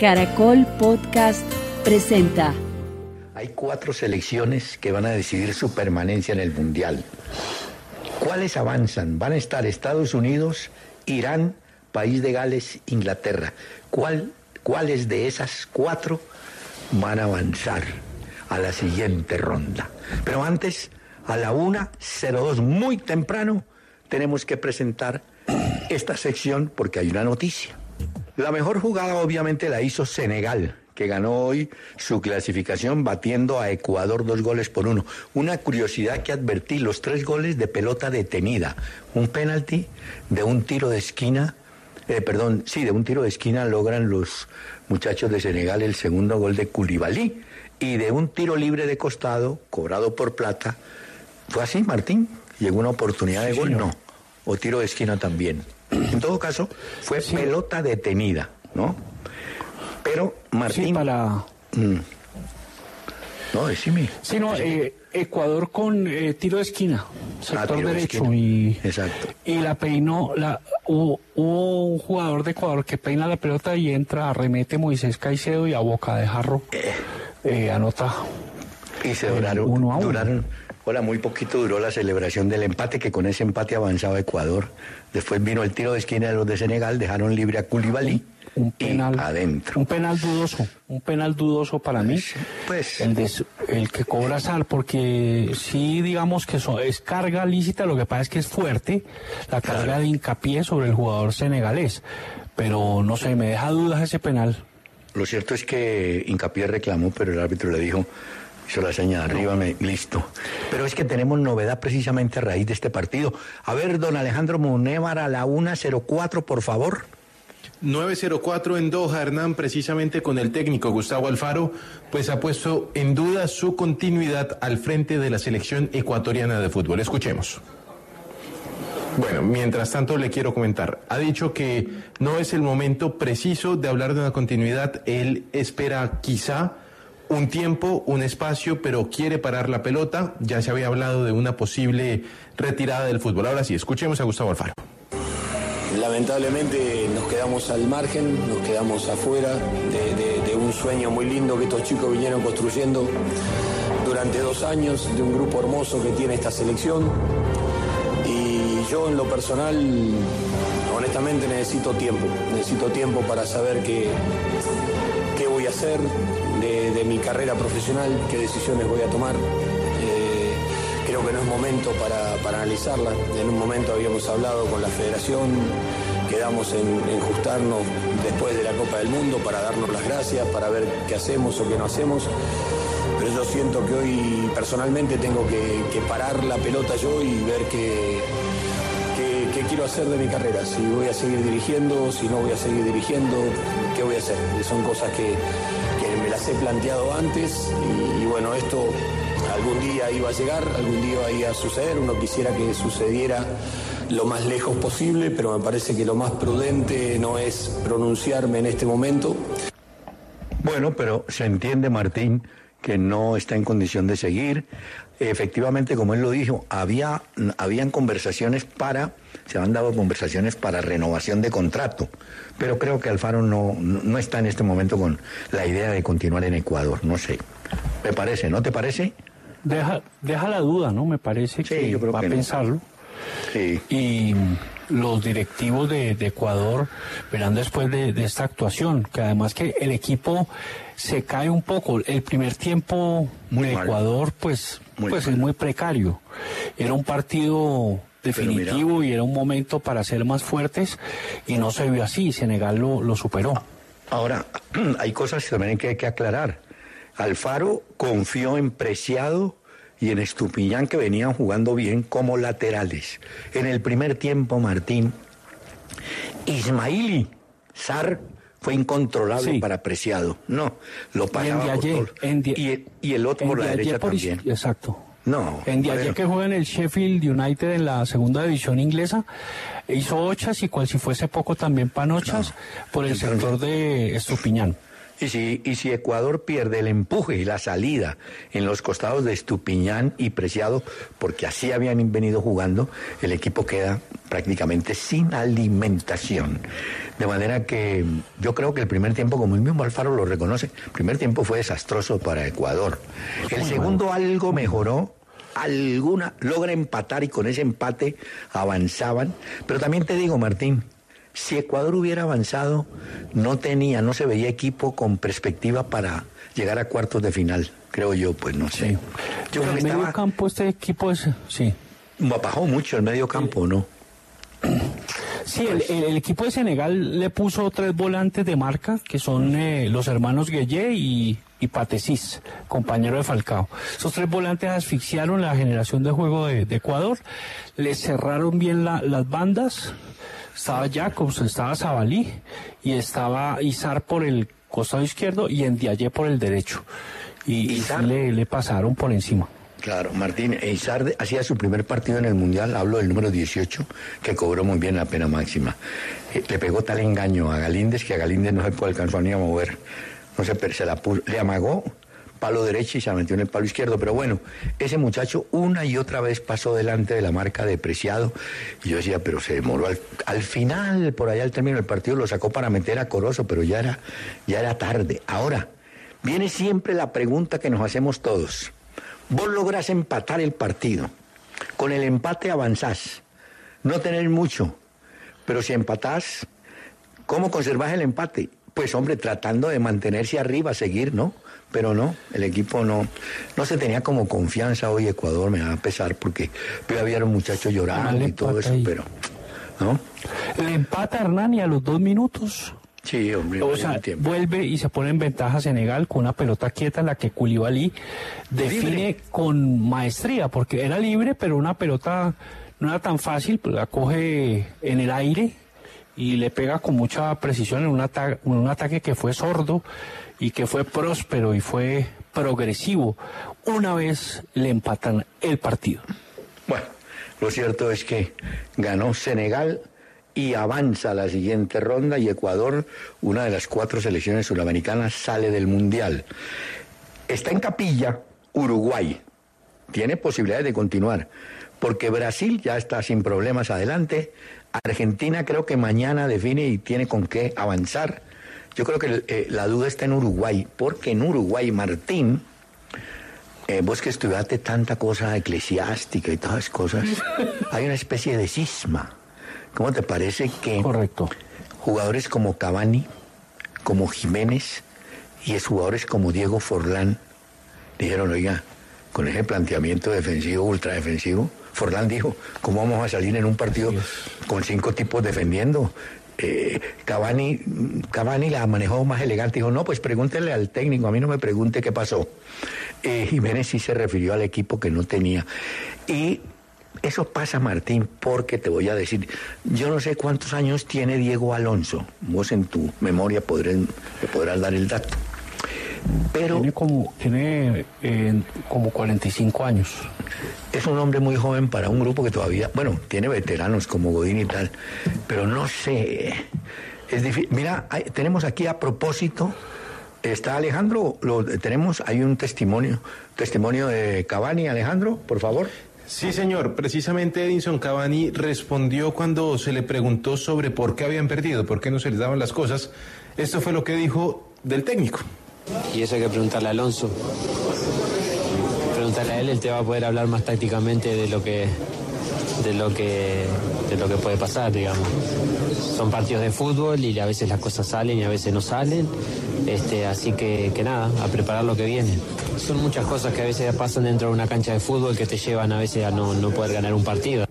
Caracol Podcast presenta. Hay cuatro selecciones que van a decidir su permanencia en el Mundial. ¿Cuáles avanzan? Van a estar Estados Unidos, Irán, País de Gales, Inglaterra. ¿Cuál, ¿Cuáles de esas cuatro van a avanzar a la siguiente ronda? Pero antes, a la 1.02, muy temprano, tenemos que presentar esta sección porque hay una noticia. La mejor jugada obviamente la hizo Senegal, que ganó hoy su clasificación batiendo a Ecuador dos goles por uno. Una curiosidad que advertí, los tres goles de pelota detenida, un penalti de un tiro de esquina, eh, perdón, sí, de un tiro de esquina logran los muchachos de Senegal el segundo gol de Culibalí y de un tiro libre de costado, cobrado por plata, fue así, Martín, llegó una oportunidad de gol, no, o tiro de esquina también. En todo caso, fue pelota detenida, ¿no? Pero Martín. Sí, para. Mm. No, decime. Sí, no, eh, Ecuador con eh, tiro de esquina, sector Ah, de derecho. esquina. Y, Exacto. y la peinó. La, hubo, hubo un jugador de Ecuador que peina la pelota y entra, arremete Moisés Caicedo y a boca de jarro eh, anota. Y se duraron, uno a uno. duraron, hola, muy poquito duró la celebración del empate, que con ese empate avanzaba Ecuador. Después vino el tiro de esquina de los de Senegal, dejaron libre a Koulibaly Un penal. y adentro. Un penal dudoso. Un penal dudoso para mí. Pues, El, de, su- el que cobra Sal, porque sí, digamos que es carga lícita, lo que pasa es que es fuerte la carga de hincapié sobre el jugador senegalés. Pero no sé, me deja dudas ese penal. lo cierto es que Hincapié reclamó, pero el árbitro le dijo, hizo la seña de arriba, me- listo. Pero es que tenemos novedad precisamente a raíz de este partido. A ver, don Alejandro Munévar a la 1.04, por favor. 904 en Doha, Hernán, precisamente con el técnico Gustavo Alfaro, pues ha puesto en duda su continuidad al frente de la selección ecuatoriana de fútbol. Escuchemos. Bueno, mientras tanto le quiero comentar, ha dicho que no es el momento preciso de hablar de una continuidad, él espera quizá un tiempo, un espacio, pero quiere parar la pelota, ya se había hablado de una posible retirada del fútbol. Ahora sí, escuchemos a Gustavo Alfaro. Lamentablemente nos quedamos al margen, nos quedamos afuera de, un sueño muy lindo que estos chicos vinieron construyendo durante dos años, de un grupo hermoso que tiene esta selección. Y yo en lo personal, honestamente necesito tiempo, necesito tiempo para saber qué, qué voy a hacer de, mi carrera profesional, qué decisiones voy a tomar. Eh, creo que no es momento para, para analizarla. En un momento habíamos hablado con la federación, quedamos en, en justarnos después de la Copa del Mundo para darnos las gracias, para ver qué hacemos o qué no hacemos. Pero yo siento que hoy personalmente tengo que, que parar la pelota yo y ver qué, quiero hacer de mi carrera. Si voy a seguir dirigiendo, si no voy a seguir dirigiendo, qué voy a hacer. Son cosas que, me las he planteado antes y, y bueno, esto algún día iba a llegar, algún día iba a suceder. Uno quisiera que sucediera lo más lejos posible, pero me parece que lo más prudente no es pronunciarme en este momento. Bueno, pero se entiende, Martín, que no está en condición de seguir. Efectivamente, como él lo dijo, había, habían conversaciones para, se han dado conversaciones para renovación de contrato, pero creo que Alfaro no, no, está en este momento con la idea de continuar en Ecuador, no sé. Me parece, ¿no te parece? Deja, deja la duda, ¿no? Me parece Sí, que yo creo va que a no. pensarlo. Sí. Y, los directivos de, Ecuador verán después de, esta actuación, que además que el equipo se cae un poco. El primer tiempo de Ecuador, pues, pues es muy precario. Era un partido definitivo y era un momento para ser más fuertes y no se vio así. Senegal lo, lo superó. Ahora, hay cosas que también hay que aclarar. Alfaro confió en Preciado y en Estupiñán que venían jugando bien como laterales. En el primer tiempo, Martín, Ismaili Sar fue incontrolable para Preciado. No, lo pasaba por y, y, el otro por la derecha también. Exacto. No. En Diaye que juega en el Sheffield United en la segunda división inglesa, hizo ochas y cual si fuese poco también panochas por el sector de Estupiñán. Y si, y si Ecuador pierde el empuje y la salida en los costados de Estupiñán y Preciado, porque así habían venido jugando, el equipo queda prácticamente sin alimentación. De manera que yo creo que el primer tiempo, como el mismo Alfaro lo reconoce, el primer tiempo fue desastroso para Ecuador. El segundo algo mejoró, alguna, logra empatar y con ese empate avanzaban. Pero también te digo, Martín, si Ecuador hubiera avanzado, no tenía, no se veía equipo con perspectiva para llegar a cuartos de final, creo yo, pues no sé. Yo creo que el medio campo este equipo es, sí. Bajó mucho el medio campo, ¿no? Sí, el, equipo de Senegal le puso tres volantes de marca, que son eh, los hermanos Gueye y, y Patesis, compañero de Falcao. Esos tres volantes asfixiaron la generación de juego de, Ecuador, le cerraron bien las bandas, estaba Jacobs, estaba Zabalí y estaba Izar por el costado izquierdo y Endiaye por el derecho. Y, le, le, pasaron por encima. Claro, Martín, Izar hacía su primer partido en el Mundial, hablo del número 18, que cobró muy bien la pena máxima. Eh, le pegó tal engaño a Galíndez que a Galíndez no se alcanzar ni a mover. No se, se la le amagó palo derecho y se metió en el palo izquierdo. Pero bueno, ese muchacho una y otra vez pasó delante de la marca depreciado. Y yo decía, pero se demoró. Al, final, por allá al término del partido, lo sacó para meter a Corozo, pero ya era, ya era tarde. Ahora, viene siempre la pregunta que nos hacemos todos. Vos lográs empatar el partido. Con el empate avanzás. No tener mucho. Pero si empatás, ¿cómo conservás el empate? Pues hombre, tratando de mantenerse arriba, seguir, ¿no? Pero no, el equipo no, no se tenía como confianza hoy Ecuador, me va a pesar porque había un muchacho llorando y todo eso, pero ¿no? Le empata Hernani a los dos minutos. Sí, hombre. O sea, vuelve y se pone en ventaja Senegal con una pelota quieta en la que Koulibaly define con maestría, porque era libre, pero una pelota no era tan fácil, pues la coge en el aire y le pega con mucha precisión en un, en un ataque que fue sordo y que fue próspero y fue progresivo, una vez le empatan el partido. Bueno, lo cierto es que ganó Senegal y avanza a la siguiente ronda y Ecuador, una de las cuatro selecciones sudamericanas, sale del Mundial. Está en capilla Uruguay. Tiene posibilidades de continuar, porque Brasil ya está sin problemas adelante. Argentina creo que mañana define y tiene con qué avanzar. Yo creo que eh, la duda está en Uruguay, porque en Uruguay, Martín, eh, vos que estudiaste tanta cosa eclesiástica y todas esas cosas, hay una especie de cisma. ¿Cómo te parece que Correcto. jugadores como Cavani, como Jiménez y es jugadores como Diego Forlán dijeron, oiga, con ese planteamiento defensivo, ultradefensivo, Forlán dijo, ¿cómo vamos a salir en un partido con cinco tipos defendiendo? Eh, Cavani, Cavani la manejó más elegante. Dijo, no, pues pregúntele al técnico, a mí no me pregunte qué pasó. Eh, Jiménez sí se refirió al equipo que no tenía. Y eso pasa, Martín, porque te voy a decir, yo no sé cuántos años tiene Diego Alonso. Vos en tu memoria podrás, me podrás dar el dato. Pero tiene como, tiene, eh, como 45 años. Es un hombre muy joven para un grupo que todavía, bueno, tiene veteranos como Godín y tal, pero no sé. Es difícil. Mira, tenemos aquí a propósito, está Alejandro, lo tenemos, hay un testimonio, testimonio de Cavani, Alejandro, por favor. Sí, señor. Precisamente Edinson Cavani respondió cuando se le preguntó sobre por qué habían perdido, por qué no se les daban las cosas. Esto fue lo que dijo del técnico. Y eso hay que preguntarle a Alonso. Preguntarle a él, él te va a poder hablar más tácticamente de lo que de lo que de lo que puede pasar, digamos. Son partidos de fútbol y a veces las cosas salen y a veces no salen. Este, así que, que nada, a preparar lo que viene. Son muchas cosas que a veces pasan dentro de una cancha de fútbol que te llevan a veces a no, no poder ganar un partido.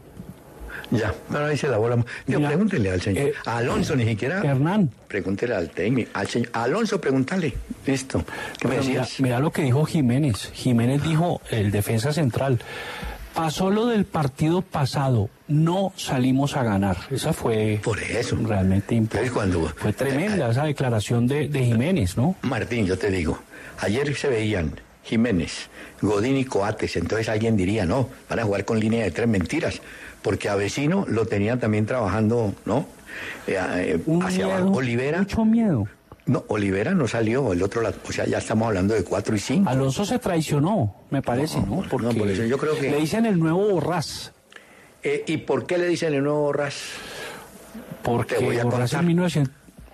Ya, ahora dice la bola. Yo, Mira, pregúntele al señor. eh, Alonso ni siquiera. Hernán. Pregúntele al técnico. Al señor. Alonso, pregúntale. Listo. ¿Qué me Pero mira, decías? mira lo que dijo Jiménez. Jiménez dijo, el defensa central, pasó lo del partido pasado, no salimos a ganar. Esa fue Por eso. realmente Entonces, cuando- Fue tremenda esa declaración de, de Jiménez, ¿no? Martín, yo te digo, ayer se veían Jiménez, Godín y Coates, entonces alguien diría, no, van a jugar con línea de tres mentiras, porque a vecino lo tenían también trabajando, ¿no? Eh, eh, hacia miedo, abajo. Olivera, Mucho miedo. no, Olivera no salió, el otro lado, o sea, ya estamos hablando de cuatro y cinco. Alonso se traicionó, me parece, ¿no? no, no, por eso yo creo que- Le dicen el nuevo Borrás, Eh, ¿Y por qué le dicen el nuevo Ras? porque Te voy a Borrás contar. en 1900...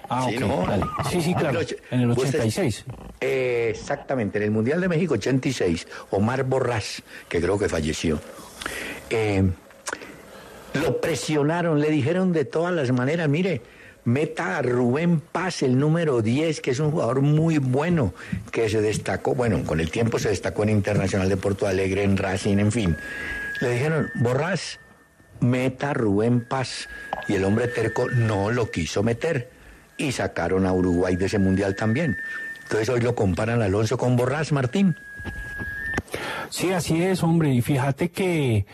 Ah, Sí, no. dale. Sí, sí, claro, en el Usted- 86. Eh, exactamente, en el Mundial de México 86, Omar Borrás, que creo que falleció, eh, lo presionaron, le dijeron de todas las maneras, mire, meta a Rubén Paz, el número 10, que es un jugador muy bueno, que se destacó, bueno, con el tiempo se destacó en Internacional de Porto Alegre, en Racing, en fin. Le dijeron, Borrás, meta a Rubén Paz, y el hombre terco no lo quiso meter, y sacaron a Uruguay de ese Mundial también. Entonces hoy lo comparan Alonso con Borrás, Martín. Sí, así es, hombre. Y fíjate que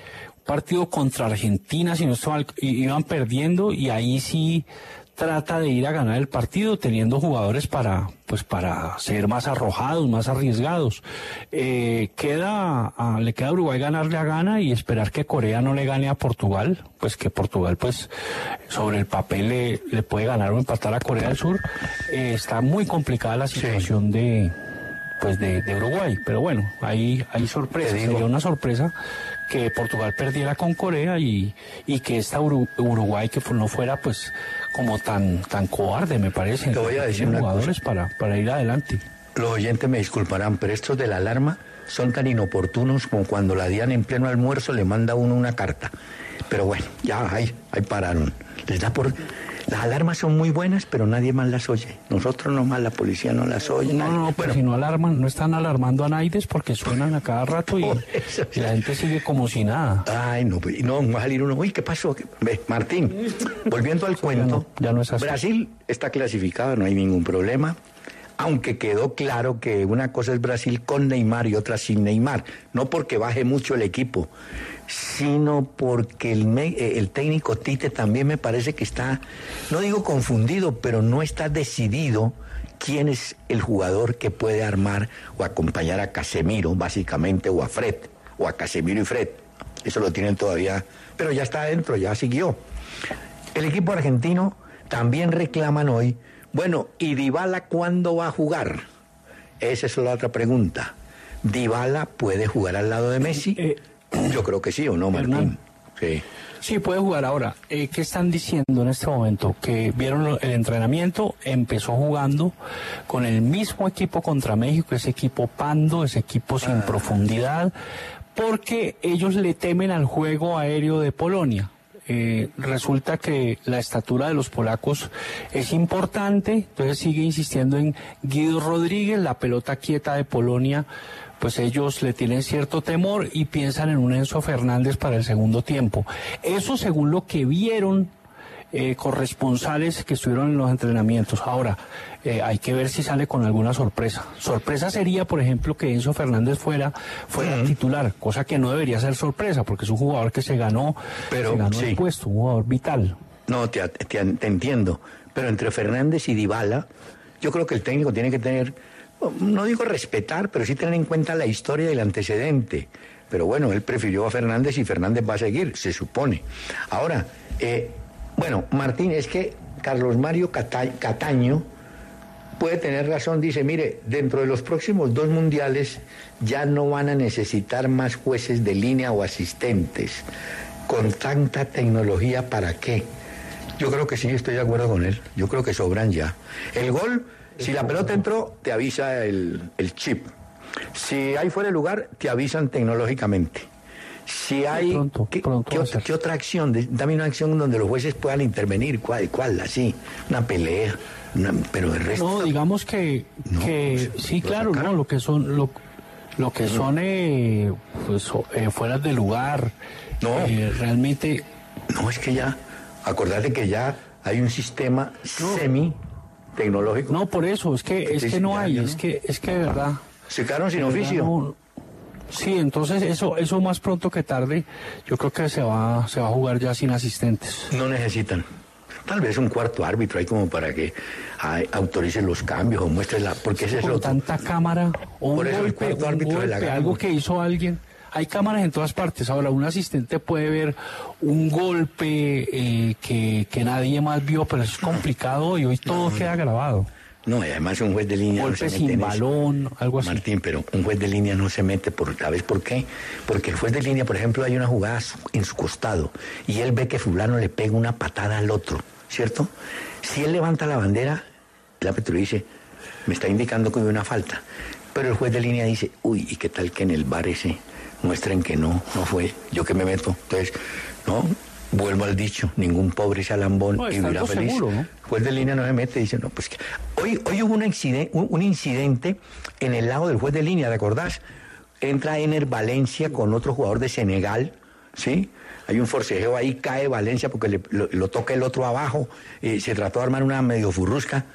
partido contra Argentina, si no estaban, iban perdiendo y ahí sí trata de ir a ganar el partido teniendo jugadores para pues para ser más arrojados, más arriesgados. Eh, queda a- le queda a Uruguay ganarle a Gana y esperar que Corea no le gane a Portugal, pues que Portugal pues sobre el papel le, le puede ganar o empatar a Corea del Sur. Eh, está muy complicada la situación de pues de, de Uruguay. Pero bueno, ahí hay sorpresa. Sería una sorpresa que Portugal perdiera con Corea y, y que esta Uru- Uruguay que no fuera pues como tan tan cobarde me parece. Te voy a decir jugadores para, para ir adelante. Los oyentes me disculparán, pero estos de la alarma son tan inoportunos como cuando la DIAN en pleno almuerzo le manda a uno una carta. Pero bueno, ya ahí, ahí pararon. Les da por... Las alarmas son muy buenas, pero nadie más las oye. Nosotros nomás, la policía no las oye. No, nadie. no, pero Bueno, si no alarman, no están alarmando a Naides porque suenan a cada rato y, la gente sigue como si nada. Ay, no, no, va a salir uno. Uy, ¿qué pasó? ¿Qué- Ve, Martín, volviendo al cuento. no, ya no es así. Brasil está clasificado, no hay ningún problema. Aunque quedó claro que una cosa es Brasil con Neymar y otra sin Neymar. No porque baje mucho el equipo, sino porque el, me- eh, el técnico Tite también me parece que está, no digo confundido, pero no está decidido quién es el jugador que puede armar o acompañar a Casemiro, básicamente, o a Fred, o a Casemiro y Fred. Eso lo tienen todavía, pero ya está adentro, ya siguió. El equipo argentino también reclaman hoy, bueno, ¿y Dybala cuándo va a jugar? Esa es la otra pregunta. ¿Dybala puede jugar al lado de Messi? Eh, Yo creo que sí o no, Martín. Sí. Sí, puede jugar ahora. Eh, ¿Qué están diciendo en este momento? Que vieron el entrenamiento, empezó jugando con el mismo equipo contra México, ese equipo pando, ese equipo sin profundidad, porque ellos le temen al juego aéreo de Polonia. Eh, resulta que la estatura de los polacos es importante, entonces sigue insistiendo en Guido Rodríguez, la pelota quieta de Polonia pues ellos le tienen cierto temor y piensan en un Enzo Fernández para el segundo tiempo. Eso según lo que vieron eh, corresponsales que estuvieron en los entrenamientos. Ahora, eh, hay que ver si sale con alguna sorpresa. Sorpresa sería, por ejemplo, que Enzo Fernández fuera, fuera titular, cosa que no debería ser sorpresa, porque es un jugador que se ganó, Pero, se ganó sí. el puesto, un jugador vital. No, te, te- te entiendo. Pero entre Fernández y Dybala, yo creo que el técnico tiene que tener, no digo respetar, pero sí tener en cuenta la historia y el antecedente. Pero bueno, él prefirió a Fernández y Fernández va a seguir, se supone. Ahora, eh, bueno, Martín, es que Carlos Mario Cata- Cataño puede tener razón, dice, mire, dentro de los próximos dos mundiales ya no van a necesitar más jueces de línea o asistentes. Con tanta tecnología, ¿para qué? Yo creo que sí, estoy de acuerdo con él. Yo creo que sobran ya. El gol, si la pelota entró, te avisa el, el chip. Si hay fuera de lugar, te avisan tecnológicamente. Si hay. Pronto, ¿qué, pronto otra, ser. qué otra acción? Dame una acción donde los jueces puedan intervenir. ¿Cuál? ¿Cuál? Así. Una pelea. una- pero el resto. No, digamos que, No, que sí, claro, no, lo que son, lo, lo que son, eh, pues, eh, fuera de lugar, No. eh, realmente, No, es que ya. Acordate que ya hay un sistema semi tecnológico. no, por eso, es que, es que no hay, es que, es que de verdad. Se quedaron sin oficio. no- sí, entonces eso, eso más pronto que tarde, yo creo que se va, se va a jugar ya sin asistentes. No necesitan. Tal vez un cuarto árbitro ahí como para que ay, autorice los cambios o muestre la... Porque ese es Con otro. tanta cámara, o un Por eso el golpe, árbitro de la algo que hizo alguien. Hay cámaras en todas partes. Ahora, un asistente puede ver un golpe eh, que, que nadie más vio, pero es complicado y hoy todo queda grabado. No, y además un juez de línea no Golpe se mete sin en eso. balón, algo así. Martín, pero un juez de línea no se mete por, ¿sabes por qué? Porque el juez de línea, por ejemplo, hay una jugada en su costado y él ve que fulano le pega una patada al otro, ¿cierto? Si él levanta la bandera, el árbitro dice, me está indicando que hay una falta. Pero el juez de línea dice, uy, ¿y qué tal que en el bar ese muestren que no, no fue, yo que me meto? Entonces, no, vuelvo al dicho, ningún pobre se alambón No, y vivirá feliz. seguro, juez de línea no se mete, dice, no, pues que... Hoy, hoy hubo un incidente, un, un incidente en el lado del juez de línea, ¿te acordás? Entra Ener Valencia con otro jugador de Senegal, ¿sí? Hay un forcejeo ahí, cae Valencia porque le- lo, lo toca el otro abajo, eh, se trató de armar una medio furrusca.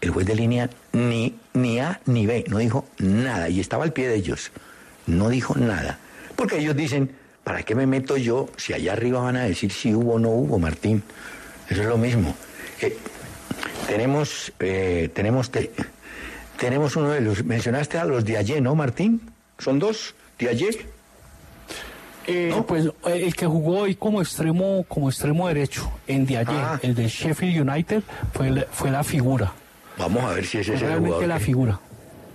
El juez de línea ni, ni A ni B, no dijo nada, y estaba al pie de ellos, no dijo nada. Porque ellos dicen, ¿para qué me meto yo si allá arriba van a decir si hubo o no hubo, Martín? Eso es lo mismo. Eh, tenemos, eh, tenemos, te- tenemos uno de los, mencionaste a los de ayer, ¿no, Martín? ¿Son dos? ¿De ayer? Eh, ¿No? Pues eh, el que jugó hoy como extremo, como extremo derecho en de ayer, Ah. el de Sheffield United, fue, el- fue la figura. Vamos a ver si ese es el realmente jugador. la que- figura.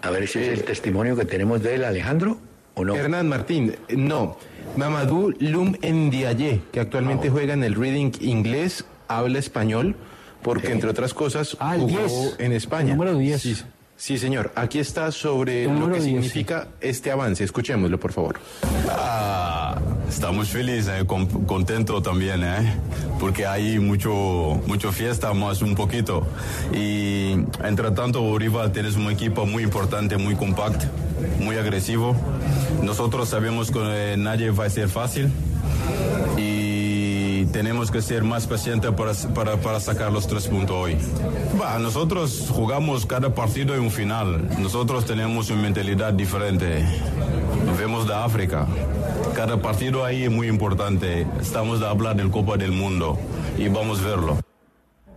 a ver si es el testimonio que tenemos de él, Alejandro, o no. Hernán Martín, no. Mamadou Lum Ndiaye, que actualmente Ah, juega en el Reading inglés, habla español, porque entre otras cosas Ah, jugó 10, en España. el número 10. Sí, sí, señor. Aquí está sobre lo que 10, significa este avance. Escuchémoslo, por favor. Ah, estamos felices, eh, con- contentos también, eh, porque hay mucho, mucho fiesta más un poquito. Y entre tanto, Bolívar tienes un equipo muy importante, muy compacto, muy agresivo. Nosotros sabemos que eh, nadie va a ser fácil y tenemos que ser más pacientes para, para, sacar los tres puntos hoy. Nosotros jugamos cada partido en un final. Nosotros tenemos una mentalidad diferente. Vemos de África. Cada partido ahí es muy importante. Estamos de hablar del Copa del Mundo y vamos a verlo.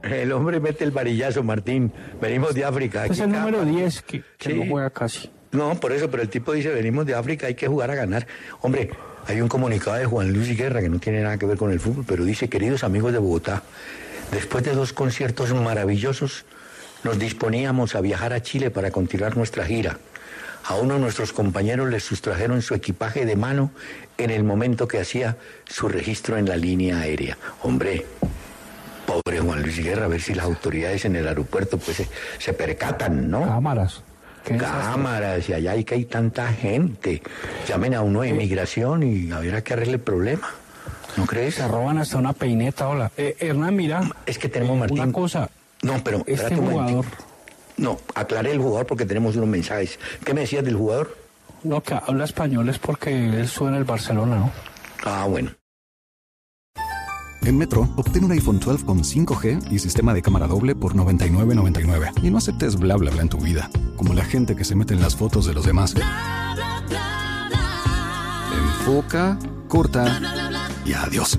El hombre mete el varillazo, Martín. Venimos de África. Es Aquí el número partido- 10 que, que Sí. no juega casi. No, por eso, pero el tipo dice, venimos de África, hay que jugar a ganar. Hombre, hay un comunicado de Juan Luis Guerra que no tiene nada que ver con el fútbol, pero dice, queridos amigos de Bogotá, después de dos conciertos maravillosos, nos disponíamos a viajar a Chile para continuar nuestra gira. A uno de nuestros compañeros le sustrajeron su equipaje de mano en el momento que hacía su registro en la línea aérea. Hombre, pobre Juan Luis Guerra, a ver si las autoridades en el aeropuerto pues se, se percatan, ¿no? Cámaras. Cámaras y allá hay que hay tanta gente. Llamen a uno de inmigración y a ver a qué arregle el problema. ¿No crees? Se roban hasta una peineta, hola. Eh, Hernán, mira. Es que tenemos, eh, Martín. Una cosa. No, pero Este jugador. momentico. No, aclaré el jugador porque tenemos unos mensajes. ¿Qué me decías del jugador? No, que habla español es porque él estuvo en el Barcelona, ¿no? Ah, bueno. En Metro, obtén un iPhone 12 con 5G y sistema de cámara doble por $99.99. Y no aceptes bla bla bla en tu vida, como la gente que se mete en las fotos de los demás. Enfoca, corta y adiós.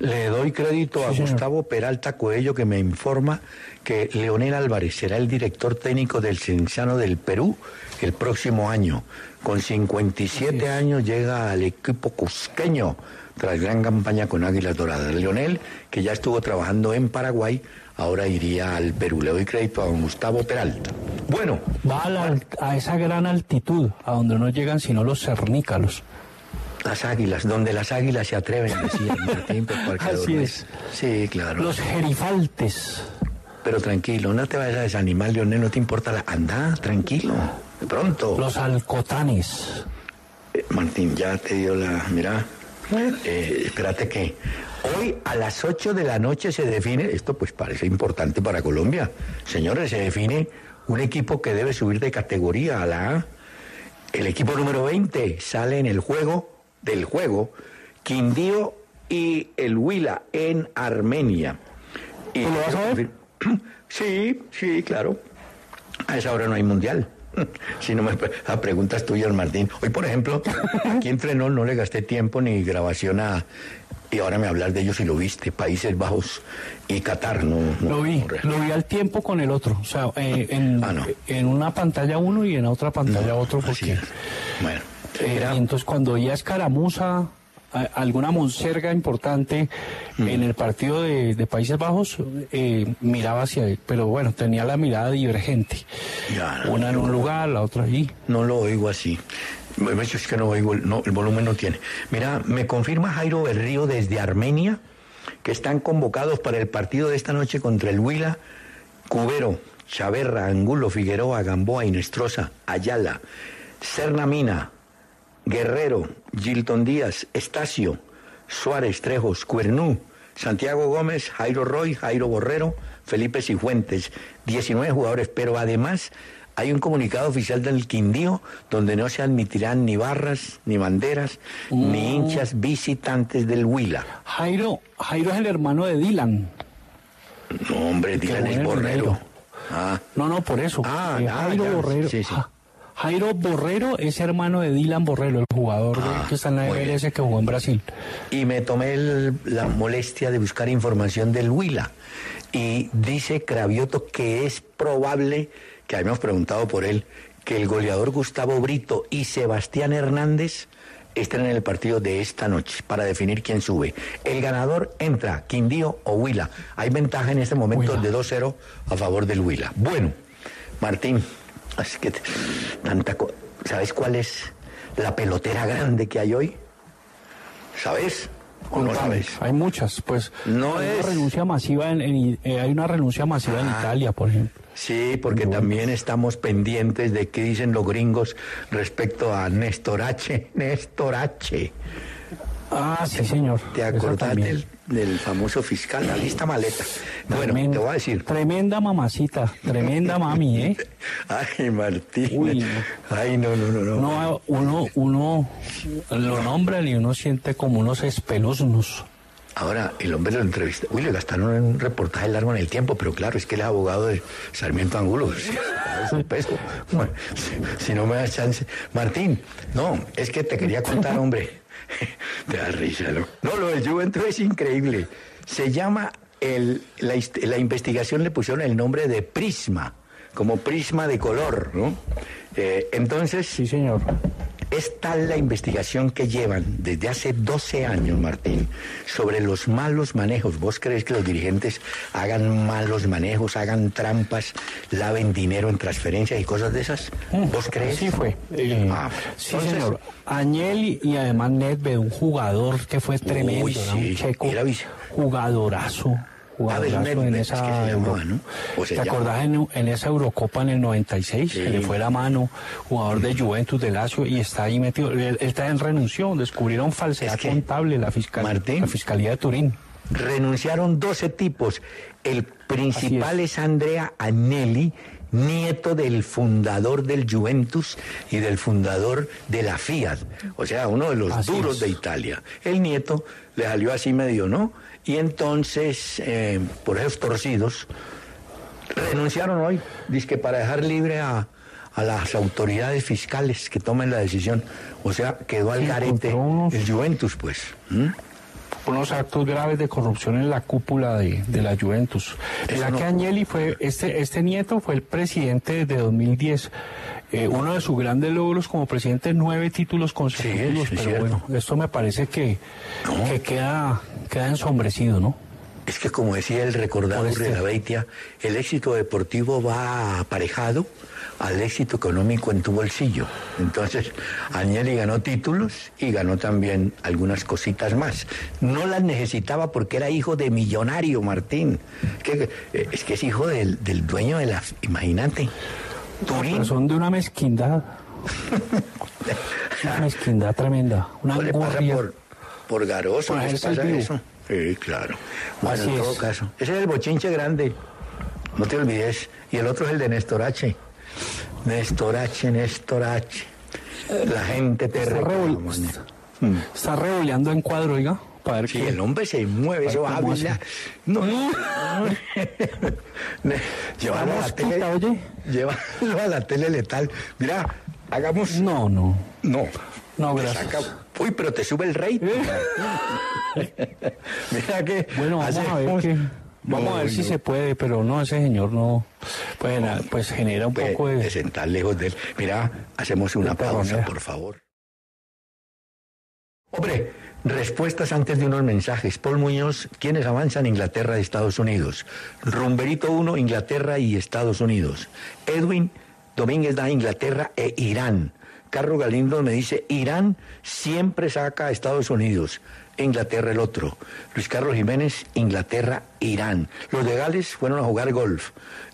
le doy crédito a Gustavo Peralta Coello que me informa que Leonel Álvarez será el director técnico del Cienciano del Perú el próximo año. Con 57 años llega al equipo cusqueño tras gran campaña con Águilas Doradas. Leonel, que ya estuvo trabajando en Paraguay, ahora iría al Perú. Le doy crédito a don Gustavo Peralta. Bueno. Va a, la- a esa gran altitud, a donde no llegan sino los cernícalos. Las águilas, donde las águilas se atreven, decía Martín, porque Así es. Sí, claro. Los gerifaltes. Pero tranquilo, no te vayas a desanimar, Leonel, no te importa la... Anda, tranquilo, de pronto. Los alcotanes. Eh, Martín, ya te dio la... Mira, eh, espérate que hoy a las 8 de la noche se define, esto pues parece importante para Colombia, señores, se define un equipo que debe subir de categoría a la A. El equipo número 20 sale en el juego del juego Quindío y el Huila en Armenia. Y ¿Tú lo vas a ver? Sí, sí, claro. A esa hora no hay mundial. Si no me a preguntas tuyas, Martín. Hoy, por ejemplo, aquí en Frenol no le gasté tiempo ni grabación a. Y ahora me hablar de ellos y lo viste. Países Bajos y Qatar, no. no- Lo vi, no lo vi al tiempo con el otro. O sea, eh, en, Ah, no. en una pantalla uno y en otra pantalla otro. así es. Bueno, y entonces cuando ya escaramuza alguna monserga importante Mm. en el partido de, de Países Bajos, eh, miraba hacia él. Pero bueno, tenía la mirada divergente. ya, no, Una en un lugar, la otra allí. no lo oigo así. Me es que no oigo, el- no, el volumen no tiene. Mira, me confirma Jairo Berrío desde Armenia que están convocados para el partido de esta noche contra el Huila, Cubero, Chaverra, Angulo, Figueroa, Gamboa, Inestrosa, Ayala, Serna Mina, Guerrero, Gilton Díaz, Estacio, Suárez, Trejos, Cuernú, Santiago Gómez, Jairo Roy, Jairo Borrero, Felipe Cifuentes, 19 jugadores, pero además hay un comunicado oficial del Quindío donde no se admitirán ni barras, ni banderas, ni hinchas visitantes del Huila. Jairo, Jairo es el hermano de Dylan. No, hombre, Dylan es Borrero. Ah, No, no, por eso. Ah, Eh, ah, Jairo Borrero. sí, sí. Ja- Jairo Borrero es hermano de Dylan Borrero, el jugador de- Ah, que está en la. MLS que jugó en Brasil. y me tomé el- la molestia de buscar información del Huila. Y dice Cravioto que es probable, que habíamos preguntado por él, que el goleador Gustavo Brito y Sebastián Hernández estén en el partido de esta noche para definir quién sube. El ganador entra, Quindío o Huila. Hay ventaja en este momento Huila. de 2-0 a favor del Huila. Bueno, Martín, así que tanta co- ¿sabes cuál es la pelotera grande que hay hoy? ¿Sabes? ¿O no sabes? Hay muchas, pues. No hay es- Una renuncia masiva en, en- eh, hay una renuncia masiva en Ah. Italia, por ejemplo. Sí, porque también estamos pendientes de qué dicen los gringos respecto a Néstor H. Néstor H. Ah, sí, señor. ¿Te acordás del, del famoso fiscal, la lista maleta? Bueno, Tremenda- te voy a decir. Tremenda mamacita, tremenda mami, ¿eh? Ay, Martín. Uy, Ay, no, no, no, no. Uno, uno, uno lo nombra y uno siente como unos espeluznos. Ahora, el hombre lo entrevista. Uy, le gastaron un reportaje largo en el tiempo, pero claro, es que él es abogado de Sarmiento Angulo. Es un peso. Bueno, si, si no me das chance. Martín, no, es que te quería contar, hombre. Te da risa, ¿no? No, lo del Juventus es increíble. Se llama, la, la investigación le pusieron el nombre de Prisma, como prisma de color, ¿no? Eh, entonces, Sí, señor. es tal la investigación que llevan desde hace 12 años, Martín, sobre los malos manejos. ¿Vos crees que los dirigentes hagan malos manejos, hagan trampas, laven dinero en transferencias y cosas de esas? ¿Vos crees? Sí fue. Eh, Ah, sí, entonces- señor. Añel y además Nedved, un jugador que fue tremendo, Uy, sí, un checo, era jugadorazo. Jugadorazo en es que esa se llamaba, Euro- ¿no? O ¿Te acordás en, en esa Eurocopa en el 96? Sí. Que le fue la mano, jugador de Juventus de Lazio y está ahí metido. Él, en renunció, descubrieron falsedad Es que, contable la, fiscal, Martín. la Fiscalía de Turín. Renunciaron 12 tipos. El principal es. Andrea Agnelli, nieto del fundador del Juventus y del fundador de la Fiat. O sea, uno de los Así duros es. de Italia. El nieto le salió así medio, ¿no? Y entonces, eh, por esos torcidos, Renunciaron hoy, dice que para dejar libre a, a las autoridades fiscales que tomen la decisión. O sea, quedó al garete unos- el Juventus, pues. unos actos graves de corrupción en la cúpula de, de la Juventus. Mira no- que Agnelli fue, este, este nieto fue el presidente desde 2010. Eh, uno de sus grandes logros como presidente, nueve títulos consecutivos, sí, pero bueno, esto me parece que, que queda, queda ensombrecido, ¿no? Es que como decía el recordado este- Beitia, el éxito deportivo va aparejado al éxito económico en tu bolsillo. Entonces, Agnelli ganó títulos y ganó también algunas cositas más. No las necesitaba porque era hijo de millonario, Martín. Que- eh, es que es hijo del, del dueño de la... Imagínate. Pero son de una mezquindad. una mezquindad tremenda. Una ¿No le pasa por, por garoso? Por ¿Les pasa eso? Sí, claro. Bueno, Así en todo es. caso. Ese es el bochinche grande. No te olvides. Y el otro es el de Néstor H. Néstor H, Néstor H. La gente te Está reclama. revol- Está revoleando en cuadro, oiga, para ver Si qué- el hombre se mueve, cómo habla. hace. No, no. Llévalo a la tele. oye. Llévalo a la tele letal. Mira, hagamos. No, no. No. No, gracias. saca- Uy, pero te sube el rey. Mira que. Bueno, vamos a ver qué. Vamos No, a ver si no. se puede, pero no, ese señor no. Pues, pues genera un Pues, poco de de. sentar lejos de él. Mira, hacemos una pausa, por favor. Hombre, respuestas antes de unos mensajes. Paul Muñoz, ¿quiénes avanzan? Inglaterra y Estados Unidos. Rumberito 1, Inglaterra y Estados Unidos. Edwin Domínguez da Inglaterra e Irán. Carlos Galindo me dice, Irán siempre saca a Estados Unidos. Inglaterra el otro. Luis Carlos Jiménez, Inglaterra, Irán. Los de Gales fueron a jugar golf.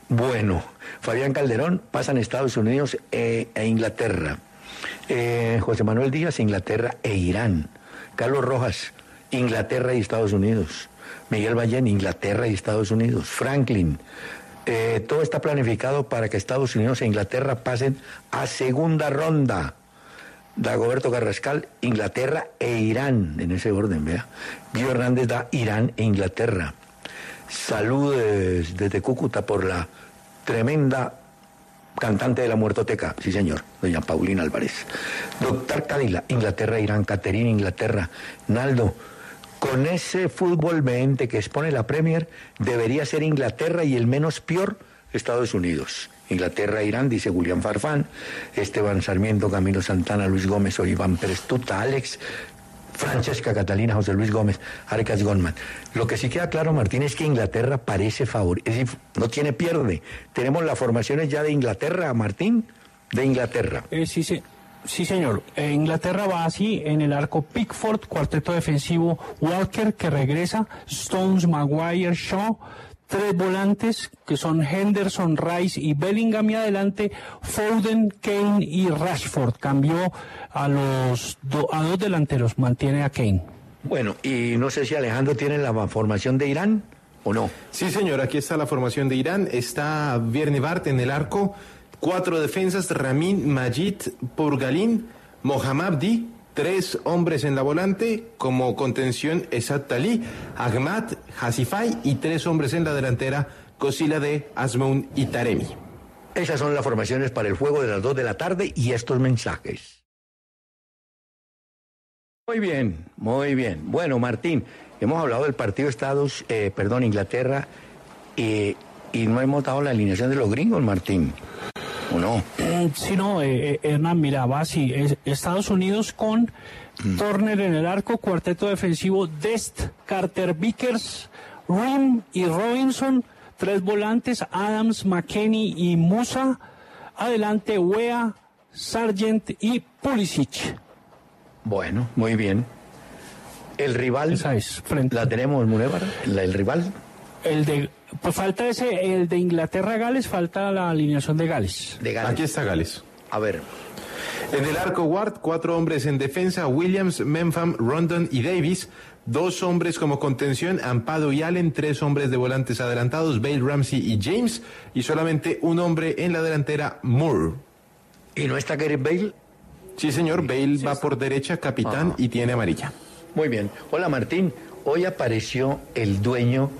Bueno, Fabián Calderón pasan Estados Unidos e, e Inglaterra. Eh, José Manuel Díaz, Inglaterra e Irán. Carlos Rojas, Inglaterra y Estados Unidos. Miguel Ballén, Inglaterra y Estados Unidos. Franklin, eh, todo está planificado para que Estados Unidos e Inglaterra pasen a segunda ronda. Dagoberto Carrascal, Inglaterra e Irán, en ese orden, vea. Guido Hernández da Irán e Inglaterra. Saludos desde Cúcuta por la tremenda cantante de la muertoteca, sí señor, doña Paulina Álvarez. Doctor Cadila, Inglaterra, Irán, Caterina, Inglaterra. Naldo, con ese fútbol vehemente que expone la Premier, debería ser Inglaterra y el menos peor, Estados Unidos. Inglaterra, Irán, dice Julián Farfán, Esteban Sarmiento, Camilo Santana, Luis Gómez, Oliván Pérez Tuta, Alex, Francesca Catalina, José Luis Gómez, Arecas Gonman. Lo que sí queda claro, Martín, es que Inglaterra parece favorito, es decir, no tiene pierde. Tenemos las formaciones ya de Inglaterra, Martín, de Inglaterra. Eh, sí, sí. Sí, señor. Eh, Inglaterra va así en el arco Pickford, cuarteto defensivo Walker que regresa, Stones, Maguire, Shaw, tres volantes que son Henderson, Rice y Bellingham y adelante Foden, Kane y Rashford. Cambió a los do- a dos delanteros, mantiene a Kane. Bueno, y no sé si Alejandro tiene la formación de Irán o no. Sí, señor, aquí está la formación de Irán. Está Vierni Bart en el arco. Cuatro defensas, Ramin, Majid, Purgalín, Mohammadi. Tres hombres en la volante, como contención Esat Tali, Ahmad, Hasifai y tres hombres en la delantera, Kosila de Asmoun y Taremi. Esas son las formaciones para el juego de las 2 de la tarde y estos mensajes. Muy bien, muy bien. Bueno, Martín, hemos hablado del partido Estados, eh, perdón, Inglaterra, eh, y no hemos dado la alineación de los gringos, Martín. ¿O no? Mm, Sí, no, eh, eh, Hernán, mira, va así. Es- Estados Unidos con Turner en el arco, cuarteto defensivo Dest, Carter Vickers, Rim y Robinson, tres volantes, Adams, McKenney y Musa. Adelante, Wea, Sargent y Pulisic. Bueno, muy bien. El rival, Esa es, frente. la tenemos, Munevar, el rival. El de, pues falta ese, el de Inglaterra-Gales, falta la alineación de Gales. De Gales. Aquí está Gales. A ver, En el arco Ward, cuatro hombres en defensa, Williams, Mempham, Rondon y Davis. Dos hombres como contención, Ampado y Allen. Tres hombres de volantes adelantados, Bale, Ramsey y James. Y solamente un hombre en la delantera, Moore. ¿y no está Gareth Bale? Sí, señor, Bale va por derecha, capitán, y tiene amarilla. Muy bien. Hola Martín, hoy apareció el dueño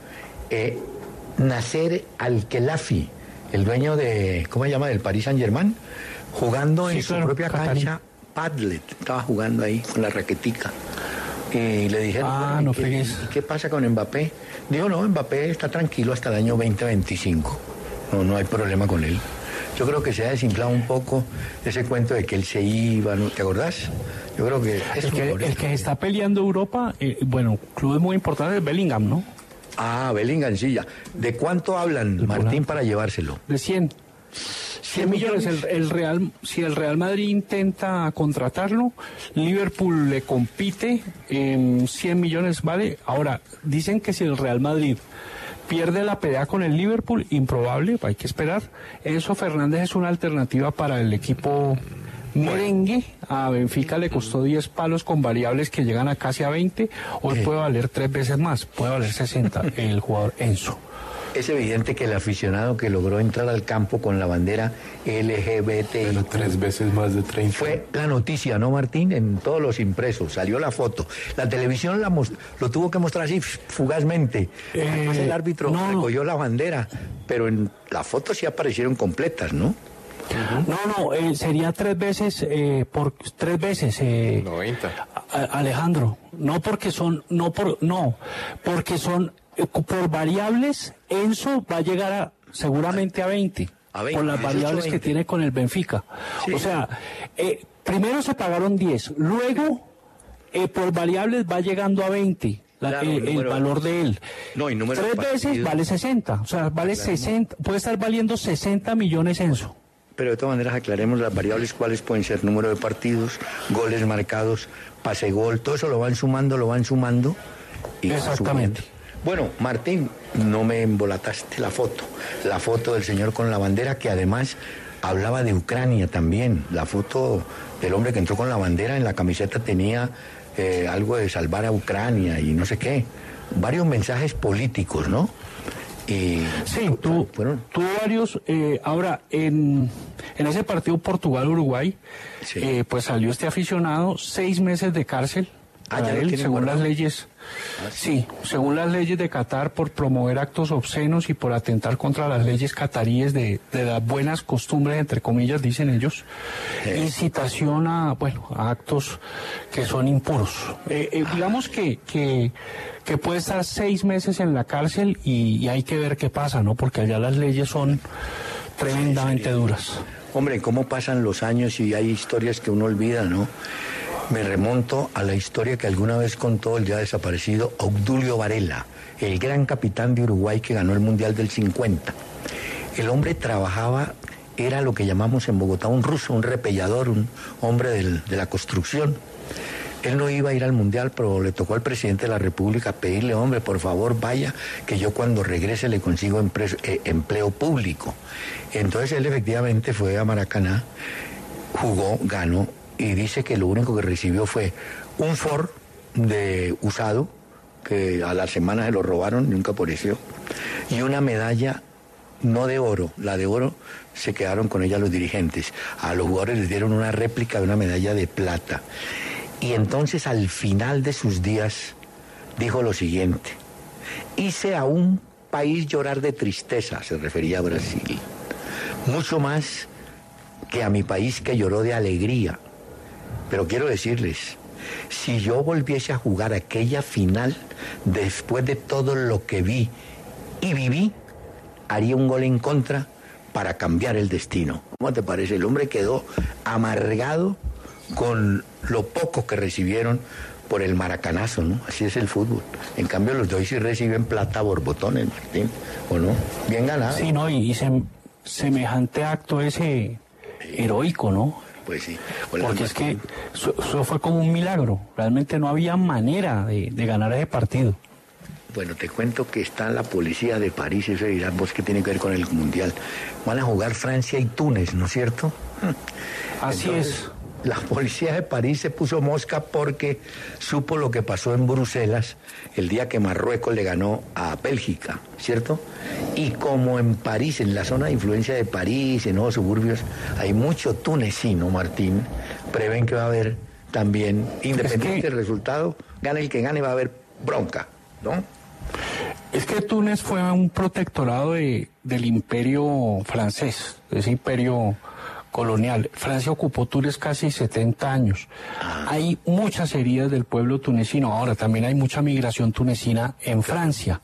eh, Nasser Al-Khelafi, el dueño de, ¿cómo se llama?, del Paris Saint-Germain, jugando Sí, en su propia cancha, Padlet, estaba jugando ahí con la raquetica. Y le dijeron, Ah, bueno, ¿y no y qué pasa con Mbappé? Dijo, no, Mbappé está tranquilo hasta el año 2025. No, no hay problema con él. Yo creo que se ha desinflado un poco ese cuento de que él se iba, ¿no? ¿te acordás? Yo creo que es El que, el que está peleando Europa, eh, bueno, clubes muy importantes es Bellingham, ¿no? Ah, Bellingham, sí, ya. ¿De cuánto hablan, Martín, para llevárselo? De 100. 100 millones. El, el Real, si el Real Madrid intenta contratarlo, Liverpool le compite, en 100 millones vale. Ahora, dicen que si el Real Madrid pierde la pelea con el Liverpool, improbable, hay que esperar. Enzo Fernández es una alternativa para el equipo merengue. A Benfica le costó 10 palos con variables que llegan a casi a 20. Hoy puede valer tres veces más, puede valer 60 el jugador Enzo. Es evidente que el aficionado que logró entrar al campo con la bandera LGBT Tres veces más de 30. fue la noticia, ¿no, Martín? En todos los impresos, salió la foto. La televisión la lo tuvo que mostrar así fugazmente. Además, el árbitro no. recogió la bandera, pero en la foto sí aparecieron completas, ¿no? No, no, eh, sería tres veces, eh, por tres veces, eh, 90. a- Alejandro. No porque son, no por, no, porque son eh, por variables. Enzo va a llegar a seguramente a 20, A 20, por las 18, variables que 20. tiene con el Benfica. Sí. O sea, eh, primero se pagaron 10, luego eh, por variables va llegando a 20. la- Claro, el número- valor de él. No, y número de Tres veces vale 60, o sea, vale 60, puede estar valiendo 60 millones Enzo. Pero de todas maneras aclaremos las variables cuáles pueden ser número de partidos, goles marcados, pase gol, todo eso lo van sumando, lo van sumando. Y Exactamente. Bueno, Martín, no me embolataste la foto, la foto del señor con la bandera que además hablaba de Ucrania también, la foto del hombre que entró con la bandera en la camiseta tenía eh, algo de salvar a Ucrania y no sé qué, varios mensajes políticos, ¿no? Y Sí, fueron tuvo varios. eh, ahora, en, en ese partido Portugal-Uruguay, Sí. eh, pues salió este aficionado seis meses de cárcel. Ah, él, tienen según guardado. las leyes. sí, según las leyes de Qatar, por promover actos obscenos y por atentar contra las leyes cataríes de, de las buenas costumbres, entre comillas, dicen ellos. Incitación a, bueno, a actos que son impuros. Eh, eh, digamos que, que, que puede estar seis meses en la cárcel y, y hay que ver qué pasa, ¿no? Porque allá las leyes son tremendamente duras. Hombre, cómo pasan los años y hay historias que uno olvida, ¿no? Me remonto a la historia que alguna vez contó el ya desaparecido Obdulio Varela, el gran capitán de Uruguay que ganó el Mundial del 50. El hombre trabajaba, era lo que llamamos en Bogotá un ruso, un repellador, un hombre del- de la construcción. Él no iba a ir al Mundial, pero le tocó al presidente de la República pedirle, hombre, por favor, vaya, que yo cuando regrese le consigo eh, empleo público. Entonces él efectivamente fue a Maracaná, jugó, ganó, y dice que lo único que recibió fue un Ford de usado, que a la semana se lo robaron, nunca apareció, y una medalla no de oro, la de oro se quedaron con ella los dirigentes. A los jugadores les dieron una réplica de una medalla de plata. Y entonces al final de sus días dijo lo siguiente, hice a un país llorar de tristeza, se refería a Brasil, mucho más que a mi país que lloró de alegría. Pero quiero decirles, si yo volviese a jugar aquella final después de todo lo que vi y viví, haría un gol en contra para cambiar el destino. ¿Cómo te parece? El hombre quedó amargado con lo poco que recibieron por el maracanazo, ¿no? Así es el fútbol. En cambio, los de hoy sí reciben plata borbotones, Martín, ¿o no? Bien ganado. Sí, ¿no? Y, y sem- semejante acto ese heroico, ¿no? Pues sí. Porque es que eso, eso fue como un milagro. Realmente no había manera de, de ganar ese partido. Bueno, te cuento que está la policía de París, eso dirás vos que tiene que ver con el Mundial. Van a jugar Francia y Túnez, ¿no es cierto? Así Entonces, La policía de París se puso mosca porque supo lo que pasó en Bruselas el día que Marruecos le ganó a Bélgica, ¿cierto? Y como en París, en la zona de influencia de París, en los suburbios, hay mucho tunecino, Martín, prevén que va a haber también, independiente que- del resultado, gane el que gane, va a haber bronca, ¿no? Es que Túnez fue un protectorado de, del imperio francés, ese imperio colonial. Francia ocupó Túnez casi 70 años. Hay muchas heridas del pueblo tunecino. Ahora también hay mucha migración tunecina en Francia.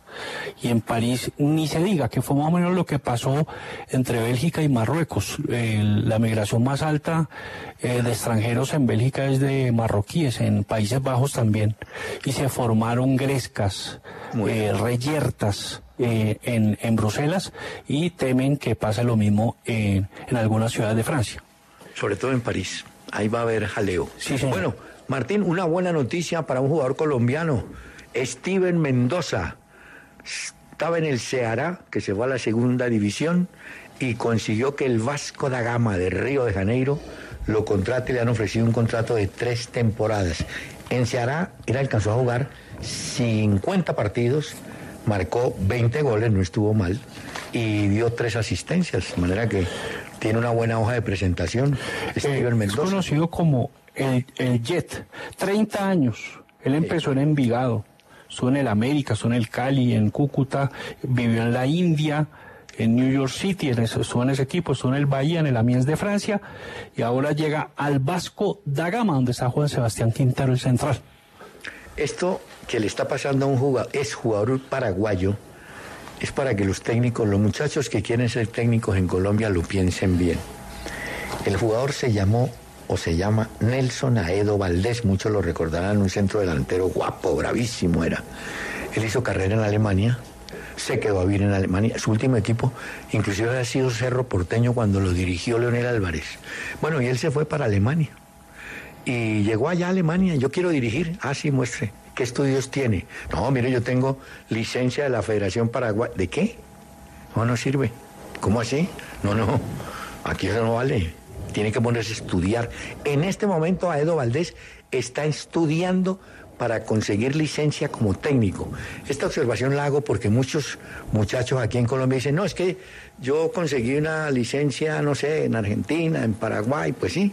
Y en París ni se diga que fue más o menos lo que pasó entre Bélgica y Marruecos. Eh, la migración más alta eh, de extranjeros en Bélgica es de marroquíes, en Países Bajos también. Y se formaron grescas, eh, reyertas eh, en, en Bruselas y temen que pase lo mismo en, en algunas ciudades de Francia. Sobre todo en París. Ahí va a haber jaleo. Sí, señor. Bueno, Martín, una buena noticia para un jugador colombiano. Steven Mendoza estaba en el Ceará, que se fue a la segunda división, y consiguió que el Vasco da Gama de Río de Janeiro lo contrate y le han ofrecido un contrato de tres temporadas. En Ceará él alcanzó a jugar 50 partidos, marcó 20 goles, no estuvo mal, y dio tres asistencias, de manera que tiene una buena hoja de presentación. Eh, es conocido como el, el Jet. 30 años. Él empezó en Envigado. Estuvo en el América, estuvo en el Cali, en Cúcuta, vivió en la India, en New York City, en ese- estuvo en ese equipo, estuvo en el Bahía, en el Amiens de Francia, y ahora llega al Vasco da Gama, donde está Juan Sebastián Quintero, el central. Esto que le está pasando a un jugador, es jugador paraguayo, es para que los técnicos, los muchachos que quieren ser técnicos en Colombia lo piensen bien. El jugador se llamó o se llama Nelson Aedo Valdés, muchos lo recordarán, un centro delantero guapo, bravísimo era. Él hizo carrera en Alemania, se quedó a vivir en Alemania. Su último equipo, inclusive ha sido Cerro Porteño cuando lo dirigió Leonel Álvarez. Bueno, y él se fue para Alemania. Y llegó allá a Alemania, yo quiero dirigir. Ah, sí, muestre. ¿Qué estudios tiene? No, mire, yo tengo licencia de la Federación Paraguay. ¿De qué? No, no sirve. ¿Cómo así? No, no. Aquí eso no vale. Tiene que ponerse a estudiar. En este momento, Aedo Valdés está estudiando para conseguir licencia como técnico. Esta observación la hago porque muchos muchachos aquí en Colombia dicen, no, es que yo conseguí una licencia, no sé, en Argentina, en Paraguay, pues sí,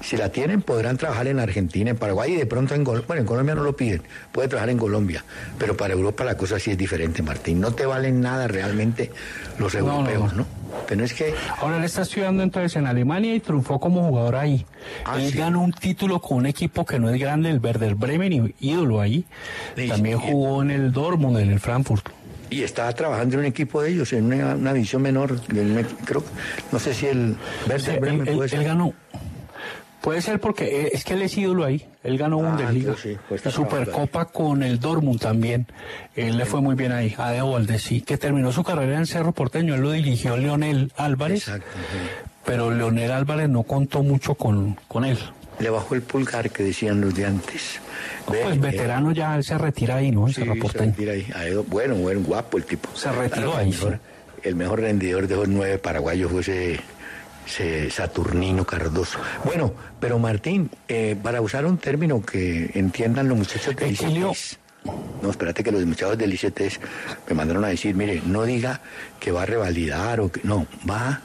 si la tienen podrán trabajar en Argentina, en Paraguay y de pronto en Colombia, bueno, en Colombia no lo piden, puede trabajar en Colombia, pero para Europa la cosa sí es diferente, Martín, no te valen nada realmente los no, europeos, no. ¿no? Pero es que Ahora él está estudiando entonces en Alemania y triunfó como jugador ahí. Ah, él sí. ganó un título con un equipo que no es grande, el Werder Bremen, ídolo ahí. Sí, También jugó en el Dortmund, en el Frankfurt. Y estaba trabajando en un equipo de ellos, en una, una división menor. de un equ- creo, no sé si el Werder Sí, Bremen él, puede él- ser. él ganó. Puede ser porque eh, es que él es ídolo ahí. Él ganó Ah, Bundesliga. sí, Supercopa con el Dortmund también. Él le fue muy bien ahí. A De sí, que terminó su carrera en Cerro Porteño. Él lo dirigió Leonel Álvarez. Exacto, sí. Pero Leonel Álvarez no contó mucho con, con él. Le bajó el pulgar que decían los de antes. Pues eh, veterano ya, él se retira ahí, ¿no? En sí, Cerro se Porteño. retira ahí. Bueno, bueno, guapo el tipo. Se retiró ahí, El mejor, el mejor rendidor de los nueve paraguayos fue ese Saturnino Cardoso. Bueno, pero Martín, eh, para usar un término que entiendan los muchachos del. ICETES. No, espérate que los muchachos del ICETES me mandaron a decir, mire, no diga que va a revalidar o que no, va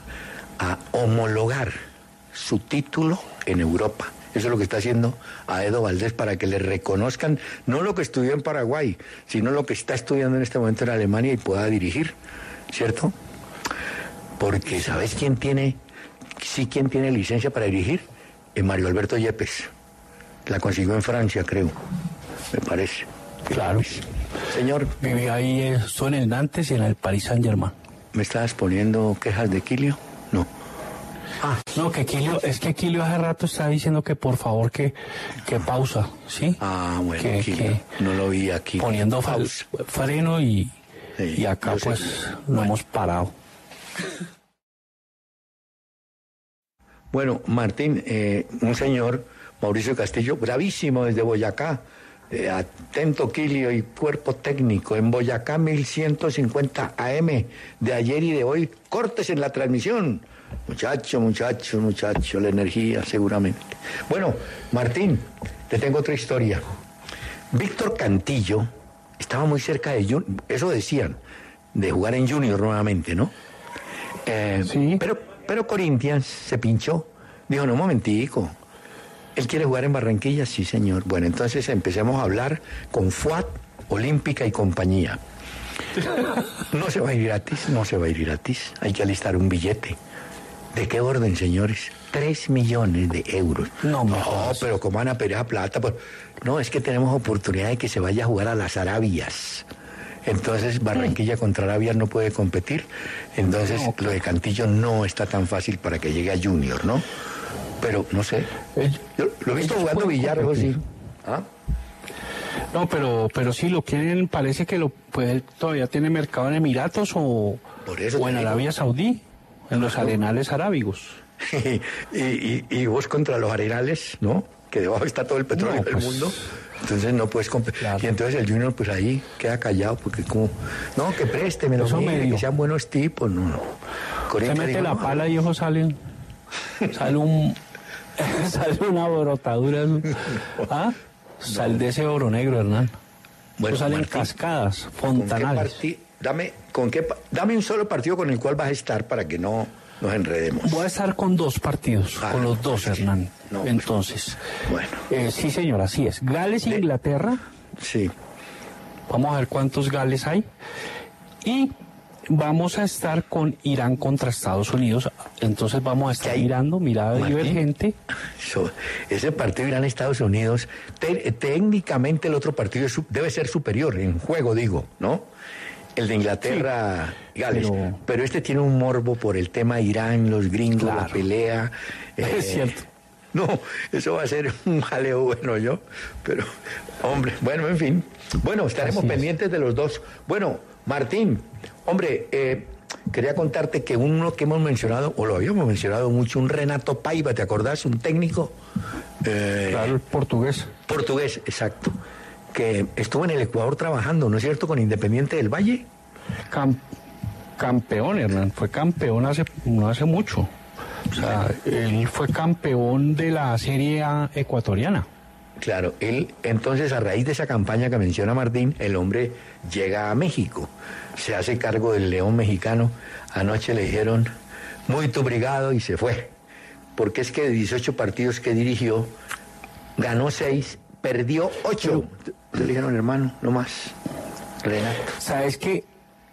a homologar su título en Europa. Eso es lo que está haciendo Aedo Valdés para que le reconozcan no lo que estudió en Paraguay, sino lo que está estudiando en este momento en Alemania y pueda dirigir, ¿cierto? Porque ¿sabes quién tiene, sí quién tiene licencia para dirigir? Eh, Mario Alberto Yepes. La consiguió en Francia, creo, me parece. Claro. Señor, Viví ahí, eh, estuvo en el Nantes y en el Paris Saint Germain. ¿me estabas poniendo quejas de Quilio? No. Ah, No, que Quilio, es que Quilio hace rato está diciendo que por favor que, que pausa, ¿sí? ah bueno, que, Quilio, que no lo vi aquí. poniendo Pausa. freno y, Sí, y acá pues lo hemos parado. Bueno, Martín, eh, un señor, Mauricio Castillo, bravísimo desde Boyacá, eh, atento Quilio y cuerpo técnico, en Boyacá 1150 AM, de ayer y de hoy, cortes en la transmisión. Muchacho, muchacho, muchacho, la energía seguramente. Bueno, Martín, te tengo otra historia. Víctor Cantillo estaba muy cerca de Junior, eso decían, de jugar en Junior nuevamente, ¿no? Eh, Sí. Pero, pero Corinthians se pinchó. Dijo, no, un momentico. ¿Él quiere jugar en Barranquilla? Sí, señor. Bueno, entonces empecemos a hablar con FUAT, Olímpica y compañía. No se va a ir gratis, no se va a ir gratis. Hay que alistar un billete. ¿De qué orden, señores? Tres millones de euros. No, no pero ¿cómo van a pedir plata? Pues, no, es que tenemos oportunidad de que se vaya a jugar a las Arabias. Entonces Barranquilla contra Arabia no puede competir. Entonces lo de Cantillo no está tan fácil para que llegue a Junior, ¿no? Pero no sé. Yo lo he visto jugando billar, sí. ¿Ah? No, pero, pero sí lo quieren, parece que lo él todavía tiene mercado en Emiratos o, Por eso o en digo. Arabia Saudí, en los arenales arábigos. y, y- y vos contra los arenales, ¿no? Que debajo está todo el petróleo No, del pues, mundo. Entonces no puedes competir. Claro. Y entonces el Junior pues ahí queda callado porque como, no, que présteme, que sean buenos tipos, no, no. Se mete dijo, la no, pala y ojo salen, sale un, sale una brotadura, ¿ah? Sal de ese oro negro, Hernán. Bueno, Eso salen Martín, cascadas, ¿con qué fontanales. dame, con qué, dame un solo partido con el cual vas a estar para que no nos enredemos. Voy a estar con dos partidos, Ah, con los dos, sí. Hernán. No, pues, Entonces, Bueno, eh, sí, señor, así es. Gales, De- Inglaterra. sí. Vamos a ver cuántos Gales hay. Y vamos a estar con Irán contra Estados Unidos. Entonces vamos a estar hay? mirando, mirada Martín. divergente. Ese partido Irán-Estados Unidos, te- técnicamente el otro partido es debe ser superior, en juego digo, ¿no? El de Inglaterra, Gales. Pero... pero- este tiene un morbo por el tema Irán, los gringos, la pelea. eh, Es cierto. No, eso va a ser un jaleo bueno yo, pero hombre, bueno, en fin. Bueno, estaremos Así es. pendientes de los dos. Bueno, Martín, hombre, eh, quería contarte que uno que hemos mencionado, o lo habíamos mencionado mucho, un Renato Paiva, ¿te acordás? Un técnico eh, Claro, portugués. portugués, exacto, que estuvo en el Ecuador trabajando, ¿no es cierto?, con Independiente del Valle. Cam- campeón, Hernán. Fue campeón hace, no hace mucho. O sea, él fue campeón de la Serie A ecuatoriana. Claro, él, entonces a raíz de esa campaña que menciona Martín, el hombre llega a México, se hace cargo del león mexicano. Anoche le dijeron, muy tu brigado y se fue. Porque es que de 18 partidos que dirigió, ganó 6, perdió 8. Le dijeron, hermano, no más. Renato. Sabes que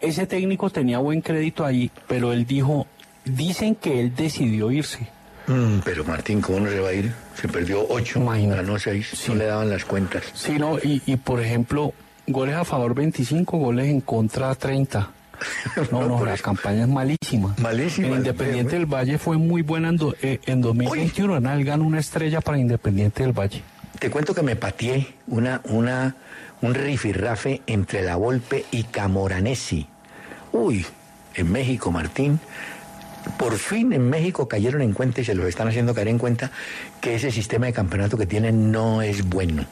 ese técnico tenía buen crédito ahí, pero él dijo, dicen que él decidió irse. Mm, pero Martín, ¿cómo no se va a ir? Se perdió 8, Imagínate. ganó 6, Sí. no le daban las cuentas. Sí, no, y, y por ejemplo, goles a favor 25, goles en contra 30. No, no, la campaña es malísima. Malísima, El Independiente del Valle fue muy buena en, do- eh, en 2021. Hernán, Él ganó una estrella para Independiente del Valle. Te cuento que me pateé una, una, un rifirrafe entre La Volpe y Camoranesi. Uy, en México, Martín. Por fin en México cayeron en cuenta y se los están haciendo caer en cuenta que ese sistema de campeonato que tienen no es bueno.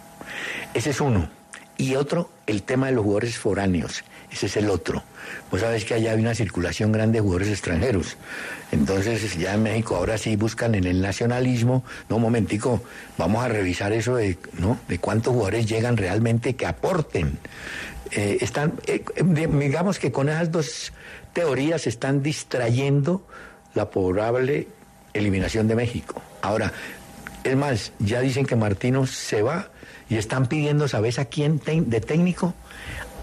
Ese es uno. Y otro, el tema de los jugadores foráneos. Ese es el otro. Vos sabes que allá hay una circulación grande de jugadores extranjeros. Entonces, ya en México ahora sí buscan en el nacionalismo. No, momentico, vamos a revisar eso de, ¿no? de cuántos jugadores llegan realmente que aporten. Eh, están, eh, digamos que con esas dos teorías están distrayendo la probable eliminación de México. Ahora, es más, ya dicen que Martino se va y están pidiendo, ¿sabes a quién de técnico?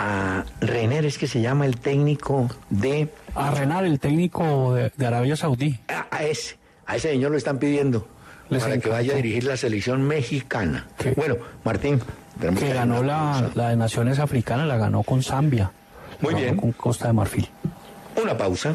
A Rener, es que se llama el técnico de... A Renar, el técnico de, de Arabia Saudí. A, a ese, a ese señor lo están pidiendo Les para que vaya a dirigir la selección mexicana. Bueno, Martín, Que ganó la, la de Naciones Africanas, la ganó con Zambia. Muy bien. Con Costa de Marfil. Una pausa.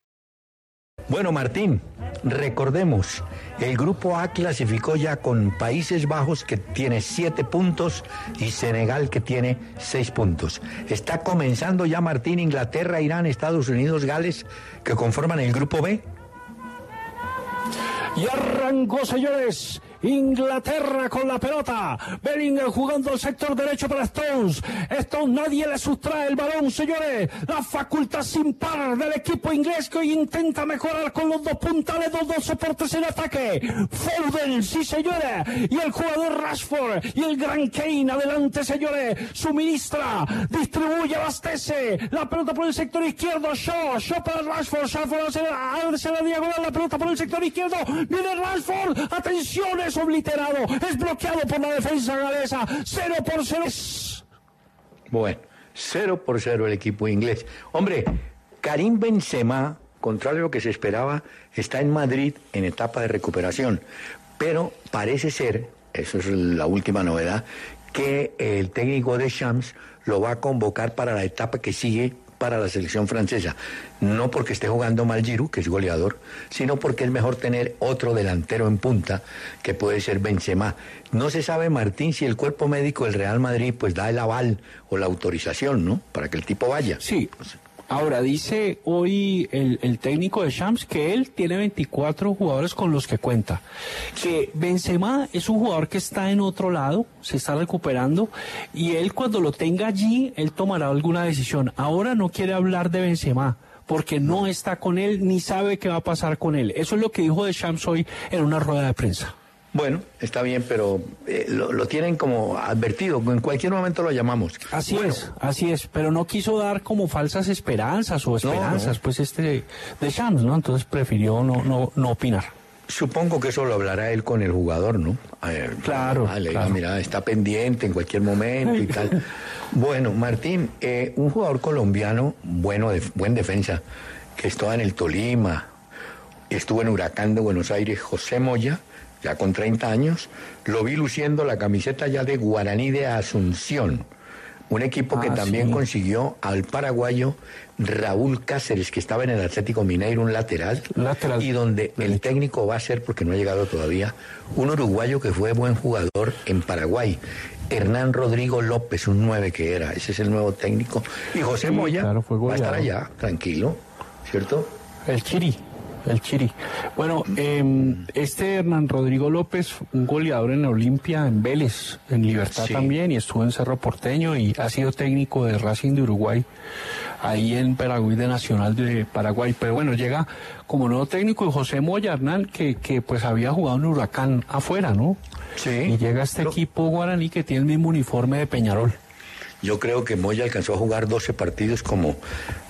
Bueno, Martín, recordemos, el grupo A clasificó ya con Países Bajos que tiene siete puntos y Senegal que tiene seis puntos. Está comenzando ya Martín, Inglaterra, Irán, Estados Unidos, Gales, que conforman el grupo B. Y arrancó, señores. Inglaterra con la pelota. Bellingham jugando al sector derecho para Stones. Stones nadie le sustrae el balón, señores. La facultad sin par del equipo inglés que hoy intenta mejorar con los dos puntales, dos, dos soportes en ataque. Foden, sí, señores. Y el jugador Rashford y el gran Kane adelante, señores. Suministra, distribuye, abastece. La pelota por el sector izquierdo. Shaw, Shaw para Rashford. Rashford hace la, diagonal. La pelota por el sector izquierdo. Viene Rashford. Atención, obliterado. Es bloqueado por la defensa galesa. 0 por 0. Bueno, 0 por 0 el equipo inglés. Hombre, Karim Benzema, contrario a lo que se esperaba, está en Madrid en etapa de recuperación. Pero parece ser, eso es la última novedad, que el técnico de Shams lo va a convocar para la etapa que sigue para la selección francesa. No porque esté jugando mal Giroud, que es goleador, sino porque es mejor tener otro delantero en punta, que puede ser Benzema. No se sabe, Martín, si el cuerpo médico del Real Madrid pues da el aval o la autorización, ¿no? Para que el tipo vaya. Sí. Ahora dice hoy el, el, técnico de Shams que él tiene 24 jugadores con los que cuenta. Que Benzema es un jugador que está en otro lado, se está recuperando y él cuando lo tenga allí, él tomará alguna decisión. Ahora no quiere hablar de Benzema porque no está con él ni sabe qué va a pasar con él. Eso es lo que dijo de Shams hoy en una rueda de prensa. Bueno, está bien, pero eh, lo, lo, tienen como advertido, en cualquier momento lo llamamos. Así bueno, es, así es, pero no quiso dar como falsas esperanzas o esperanzas, no, no. pues este de Shams, ¿no? Entonces prefirió no, no, no opinar. Supongo que eso lo hablará él con el jugador, ¿no? Ver, claro, vale, claro. Mira, está pendiente en cualquier momento y tal. Bueno, Martín, eh, un jugador colombiano, bueno, de, buen defensa, que estaba en el Tolima, estuvo en Huracán de Buenos Aires, José Moya, ya con 30 años, lo vi luciendo la camiseta ya de Guaraní de Asunción, un equipo que Ah, también sí. consiguió al paraguayo Raúl Cáceres, que estaba en el Atlético Mineiro, un lateral, Lateral. y donde el técnico va a ser, porque no ha llegado todavía, un uruguayo que fue buen jugador en Paraguay. Hernán Rodrigo López, un 9 que era, ese es el nuevo técnico. Y José Sí, Moya claro, va a estar allá, tranquilo, ¿cierto? El Chiri, el Chiri. Bueno, eh, este Hernán Rodrigo López, un goleador en Olimpia, en Vélez, en Libertad Sí. también, y estuvo en Cerro Porteño y ha sido técnico de Racing de Uruguay, ahí en Paraguay de Nacional de Paraguay. Pero bueno, llega como nuevo técnico y José Moya Hernán, que, que pues había jugado en Huracán afuera, ¿no? Sí. Y llega este Lo- equipo guaraní que tiene el mismo uniforme de Peñarol. Yo creo que Moya alcanzó a jugar 12 partidos como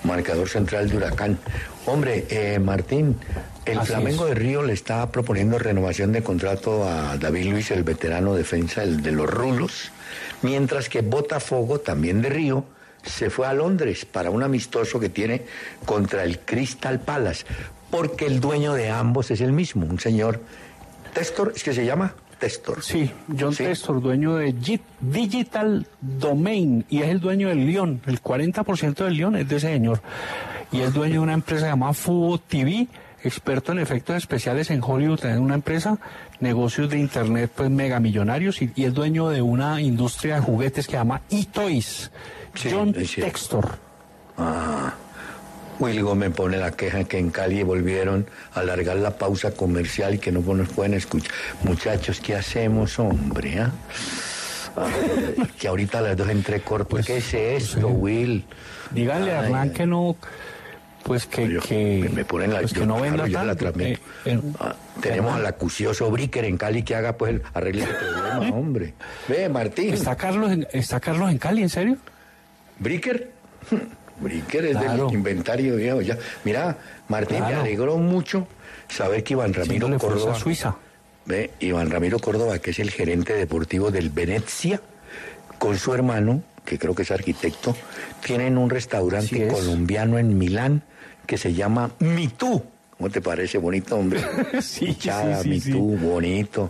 marcador central de Huracán. Hombre, eh, Martín, el Así Flamengo es. de Río le está proponiendo renovación de contrato a David Luis, el veterano defensa el de los Rulos, mientras que Botafogo, también de Río, se fue a Londres para un amistoso que tiene contra el Crystal Palace, porque el dueño de ambos es el mismo, un señor Testor, ¿es que se llama? Testor. Sí, John Sí. Testor, dueño de Git- Digital Domain y es el dueño del León. El 40% del León es de ese señor. Y es dueño de una empresa llamada Fubo TV, experto en efectos especiales en Hollywood, tiene una empresa, negocios de internet pues megamillonarios y, y es dueño de una industria de juguetes que se llama eToys. Sí, John. Textor. Ah, Wilgo me pone la queja que en Cali volvieron a alargar la pausa comercial y que no nos pueden escuchar. Muchachos, ¿qué hacemos, hombre? ah? Ay, que ahorita las dos entré corto. Pues, ¿Qué es esto, Will? Dígale a Hernán que no, pues que, me, ponen la pues que no claro, venda la transmito. Eh, eh, Ah, tenemos al acucioso Bricker en Cali que haga pues el arregle el problema, hombre. Ve, Martín. ¿Está Carlos, en, ¿Está Carlos en Cali, en serio? ¿Bricker? Bricker es Claro. del inventario viejo. Ya. Mira, Martín, me alegró mucho saber que Iván Ramiro Córdoba. a Suiza. Ve, Iván Ramiro Córdoba, que es el gerente deportivo del Venecia, con su hermano, que creo que es arquitecto, tienen un restaurante es. colombiano en Milán que se llama Mitú. ¿Cómo te parece? Bonito, hombre. Sí, Hinchada, sí, sí, Mitú, bonito.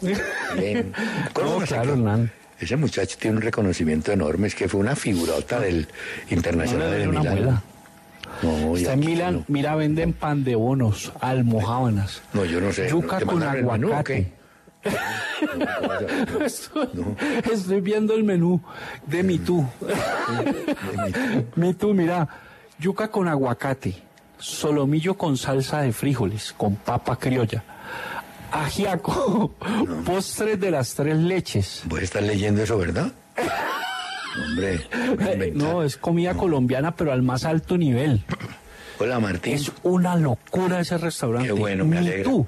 Bien. No, no claro, Hernán. Ese muchacho tiene un reconocimiento enorme, es que fue una figurota del Internacional No de Milán. No, Está en Milán, no. mira, venden pan de bonos, almohábanas. No, yo no sé. Yuca ¿te con aguacate. Estoy, estoy viendo el menú de mi tú. mi tú, mira, yuca con aguacate, solomillo con salsa de frijoles, con papa criolla, ajiaco, postres de las tres leches. Voy a estar leyendo eso, ¿verdad? Hombre, Eh, No, es comida colombiana, pero al más alto nivel. Hola Martín. Es una locura ese restaurante. Qué bueno, me alegra. tú.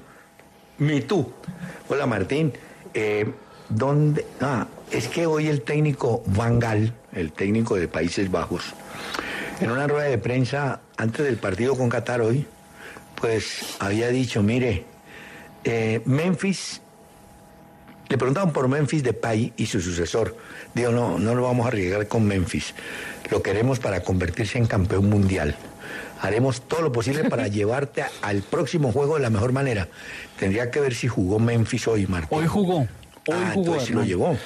Mi tú. Hola Martín. Eh, ¿Dónde? Ah, es que hoy el técnico Van Gaal, el técnico de Países Bajos, en una rueda de prensa antes del partido con Qatar hoy, pues había dicho, mire, eh, Memphis, le preguntaban por Memphis Depay y su sucesor. Digo, no, no lo vamos a arriesgar con Memphis. Lo queremos para convertirse en campeón mundial. Haremos todo lo posible para llevarte a- al próximo juego de la mejor manera. Tendría que ver si jugó Memphis hoy, Martín. Hoy jugó. Hoy ah, jugó. entonces sí lo llevó.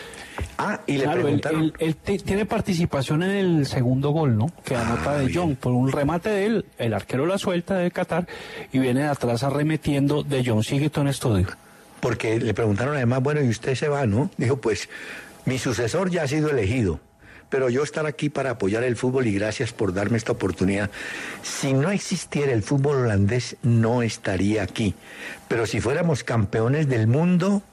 Ah, y le Claro, él, preguntaron... él- él te- tiene participación en el segundo gol, ¿no? Que anota de Jong por un remate de él, el arquero la suelta de Qatar y viene de atrás arremetiendo de Jong. Sigue todo en estudio. Porque le preguntaron además, bueno, y usted se va, ¿no? Dijo, pues, mi sucesor ya ha sido elegido, pero yo estar aquí para apoyar el fútbol y gracias por darme esta oportunidad. Si no existiera el fútbol holandés, no estaría aquí. Pero si fuéramos campeones del mundo,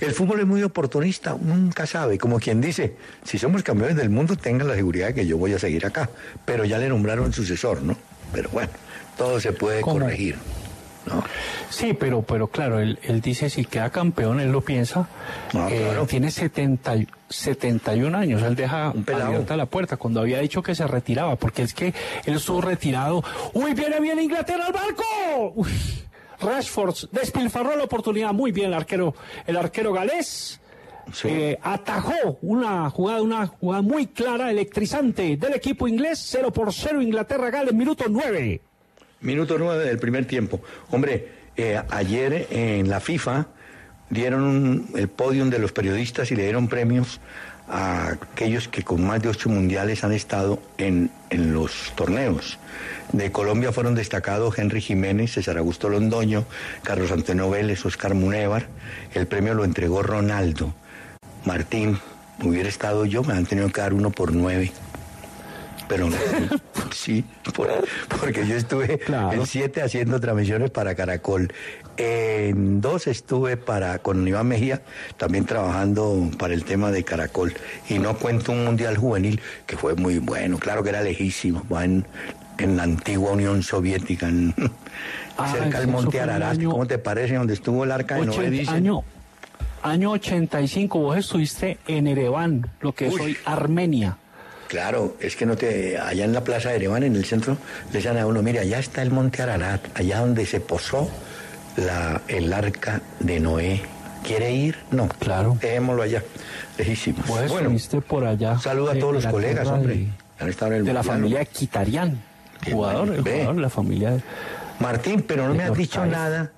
el fútbol es muy oportunista, nunca sabe, como quien dice, si somos campeones del mundo, tengan la seguridad de que yo voy a seguir acá. Pero ya le nombraron sucesor, ¿no? Pero bueno, todo se puede ¿Cómo? corregir. Sí, pero, pero claro, él, él dice si queda campeón, él lo piensa. Ah, Eh, claro. Tiene 70, y- 71 años, él deja abierta la puerta cuando había dicho que se retiraba, porque es que él estuvo retirado. ¡Uy, viene bien Inglaterra al barco! Uy, Rashford despilfarró la oportunidad muy bien el arquero, el arquero galés. eh, atajó una jugada, una jugada muy clara, electrizante del equipo inglés, 0 por 0 Inglaterra-Gales, minuto 9. Minuto nueve del primer tiempo. Hombre, eh, ayer en la FIFA dieron un- el podium de los periodistas y le dieron premios a aquellos que con más de ocho mundiales han estado en, en los torneos. De Colombia fueron destacados Henry Jiménez, César Augusto Londoño, Carlos Antonio Vélez, Oscar Munévar. El premio lo entregó Ronaldo. Martín, hubiera estado yo, me han tenido que dar uno por nueve. Pero sí, por- porque yo estuve en siete haciendo transmisiones para Caracol. En dos estuve para con Iván Mejía, también trabajando para el tema de Caracol. Y no cuento un mundial juvenil que fue muy bueno, claro que era lejísimo, en, en la antigua Unión Soviética, en- Ah, cerca del Monte Ararat. ¿Cómo te parece? Donde estuvo el arca de Noé, dicen. año, año 85, vos estuviste en Ereván, lo que es hoy Armenia. Claro, es que no te, allá en la plaza de Ereván, en el centro, le decían a uno, mira, allá está el monte Ararat, allá donde se posó la, el arca de Noé. ¿Quiere ir? No. Claro. Dejémoslo allá, lejísimo. Vos Bueno, estuviste por allá. saludo a todos los colegas, hombre. De, Han estado en el de la familia Quitarian, jugador, el jugador la familia. Martín, pero no me has dicho nada.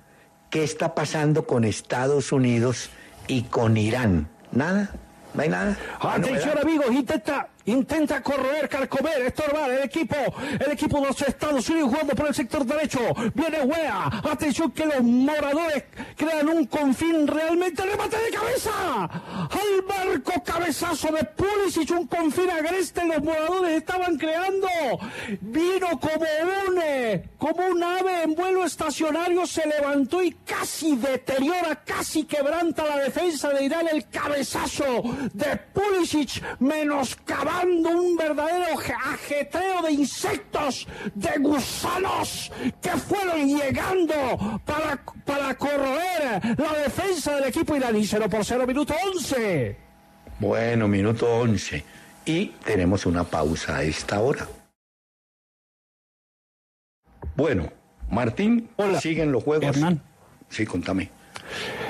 ¿Qué está pasando con Estados Unidos y con Irán? ¿Nada? ¿No hay nada? ¿No hay Atención amigos, intenta, intenta corroer, carcomer, estorbar el equipo, el equipo de los Estados Unidos jugando por el sector derecho. Viene Wea, atención que los moradores crean un confín realmente remate de cabeza. Al barco cabezazo de Pulisic, un confín agreste los moradores estaban creando. Vino como un, eh, como un ave en vuelo estacionario, se levantó y casi deteriora, casi quebranta la defensa de Irán el cabezazo de Pulisic, un verdadero je- ajetreo de insectos, de gusanos que fueron llegando para, para corroer la defensa del equipo iraní. 0 por 0, minuto 11. Bueno, minuto 11. Y tenemos una pausa a esta hora. Bueno, Martín, siguen los juegos. Hernán. Sí, contame.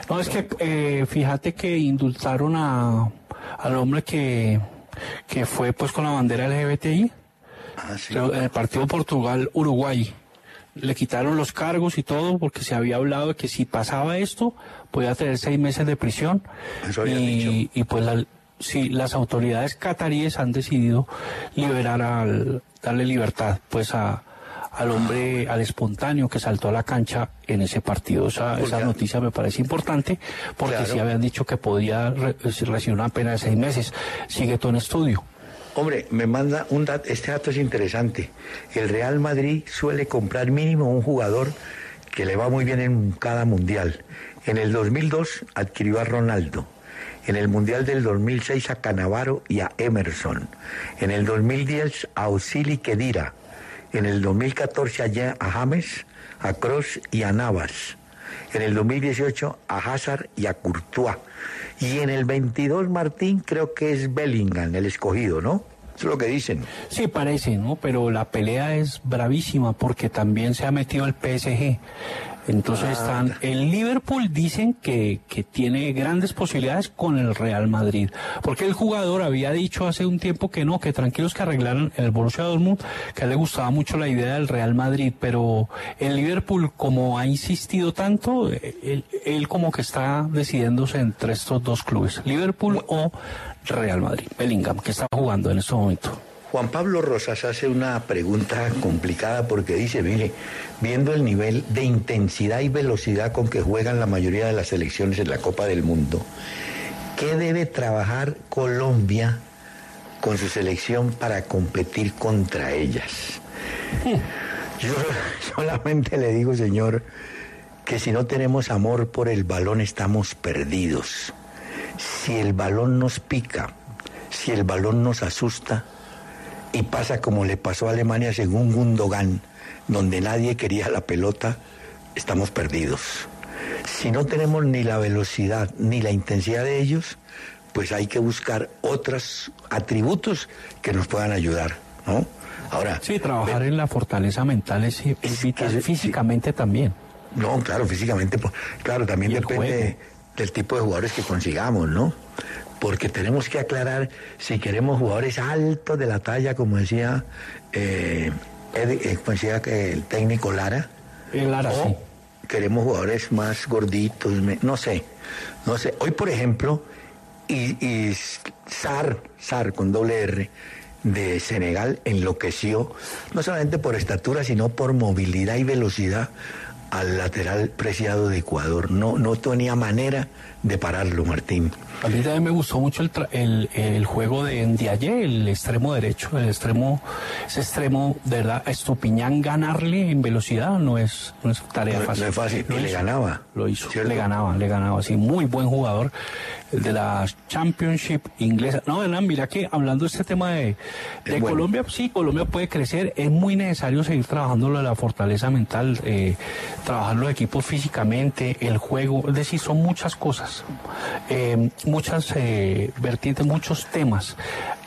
No, es que eh, fíjate que indultaron a, al hombre que, que fue pues con la bandera LGBTI. Pero En el partido Portugal-Uruguay. Le quitaron los cargos y todo porque se había hablado de que si pasaba esto podía tener seis meses de prisión. Eso y, y pues la, sí, las autoridades cataríes han decidido liberar al, darle libertad, pues a, al hombre, al espontáneo que saltó a la cancha en ese partido. Esa, esa noticia me parece importante porque Claro. sí habían dicho que podía re- recibir una pena de seis meses. Sigue todo en estudio. Hombre, me manda un dato, este dato es interesante. El Real Madrid suele comprar mínimo un jugador que le va muy bien en cada mundial. En el 2002 adquirió a Ronaldo. En el Mundial del 2006 a Canavaro y a Emerson. En el 2010 a Osili Kedira. En el 2014 a, James, a Cross y a Navas. En el 2018 a Hazard y a Courtois. Y en el 22, Martín, creo que es Bellingham, el escogido, ¿no? Eso es lo que dicen. Sí, parece, ¿no? Pero la pelea es bravísima porque también se ha metido el PSG. Entonces Ah. están, el Liverpool dicen que, que tiene grandes posibilidades con el Real Madrid, porque el jugador había dicho hace un tiempo que no, que tranquilos que arreglaran el Borussia Dortmund, que a él le gustaba mucho la idea del Real Madrid, pero el Liverpool como ha insistido tanto, eh, él, él como que está decidiéndose entre estos dos clubes, Liverpool o Real Madrid, Bellingham, que está jugando en este momento. Juan Pablo Rosas hace una pregunta complicada porque dice, mire, viendo el nivel de intensidad y velocidad con que juegan la mayoría de las selecciones en la Copa del Mundo, ¿qué debe trabajar Colombia con su selección para competir contra ellas? Yo solamente le digo, señor, que si no tenemos amor por el balón estamos perdidos. Si el balón nos pica, si el balón nos asusta, y pasa como le pasó a Alemania según Gundogan, donde nadie quería la pelota, estamos perdidos. Si no tenemos ni la velocidad ni la intensidad de ellos, pues hay que buscar otros atributos que nos puedan ayudar, ¿no? Ahora, Sí, trabajar en la fortaleza mental es, es vital, físicamente también. No, claro, físicamente, pues, claro, también depende juego. del tipo de jugadores que consigamos, ¿no? Porque tenemos que aclarar si queremos jugadores altos de la talla, como decía, eh, eh, como decía que el técnico Lara. El Lara, o sí. queremos jugadores más gorditos, no sé, no sé. Hoy, por ejemplo, y, y Sar, Sar con doble R, de Senegal enloqueció, no solamente por estatura, sino por movilidad y velocidad al lateral preciado de Ecuador. No, no tenía manera de pararlo, Martín. A mí también me gustó mucho el, tra- el, el juego de Ndiaye, el extremo derecho, el extremo, ese extremo, de verdad, a Estupiñán ganarle en velocidad no es, no es tarea No- fácil. no es fácil, Lo y le ganaba, Lo hizo, ¿cierto? le ganaba, le ganaba, sí, muy buen jugador el de la Championship inglesa. No, verdad, mira que hablando de este tema de, de bueno. Colombia, sí, Colombia puede crecer, es muy necesario seguir trabajando la fortaleza mental, eh, trabajar los equipos físicamente, el juego, es decir, son muchas cosas, eh, muchas eh, vertientes, muchos temas.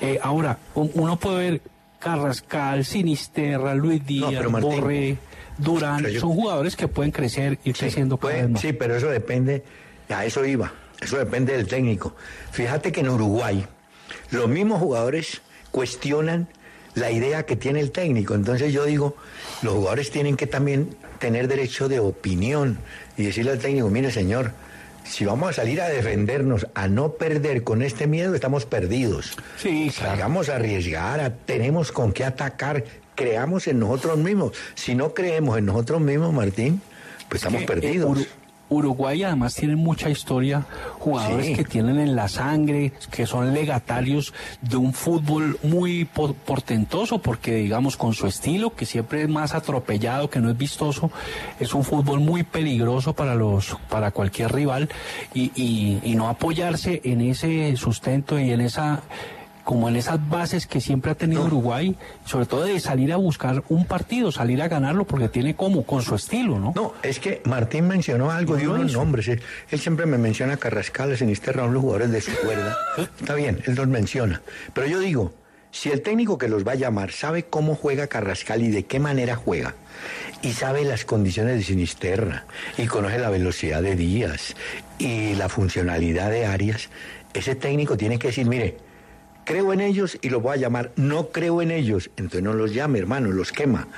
Eh, ahora, uno puede ver Carrascal, Sinisterra, Luis Díaz, Martín, Borré, Durán, yo- son jugadores que pueden crecer y creciendo cada vez más. Sí, pero eso depende, a eso iba, eso depende del técnico. Fíjate que en Uruguay los mismos jugadores cuestionan la idea que tiene el técnico. Entonces yo digo, los jugadores tienen que también tener derecho de opinión y decirle al técnico, mire señor, si vamos a salir a defendernos, a no perder con este miedo, estamos perdidos. Sí, Salgamos a arriesgar, a- tenemos con qué atacar, creamos en nosotros mismos. Si no creemos en nosotros mismos, Martín, pues estamos que, perdidos. Uru- Uruguay además tiene mucha historia, jugadores Sí. que tienen en la sangre, que son legatarios de un fútbol muy po- portentoso, porque digamos con su estilo, que siempre es más atropellado, que no es vistoso, es un fútbol muy peligroso para los, para cualquier rival, y, y- y no apoyarse en ese sustento y en esa como en esas bases que siempre ha tenido Uruguay, sobre todo de salir a buscar un partido, salir a ganarlo, porque tiene como con su estilo, ¿no? No, es que Martín mencionó algo, dio unos nombres. Él, él siempre me menciona Carrascal, Sinisterra, los jugadores de su cuerda. Está bien, él los menciona. Pero yo digo, si el técnico que los va a llamar sabe cómo juega Carrascal y de qué manera juega, y sabe las condiciones de Sinisterra, y conoce la velocidad de Díaz y la funcionalidad de Arias, ese técnico tiene que decir, mire, creo en ellos y los voy a llamar, no creo en ellos, entonces no los llame, hermano, los quema.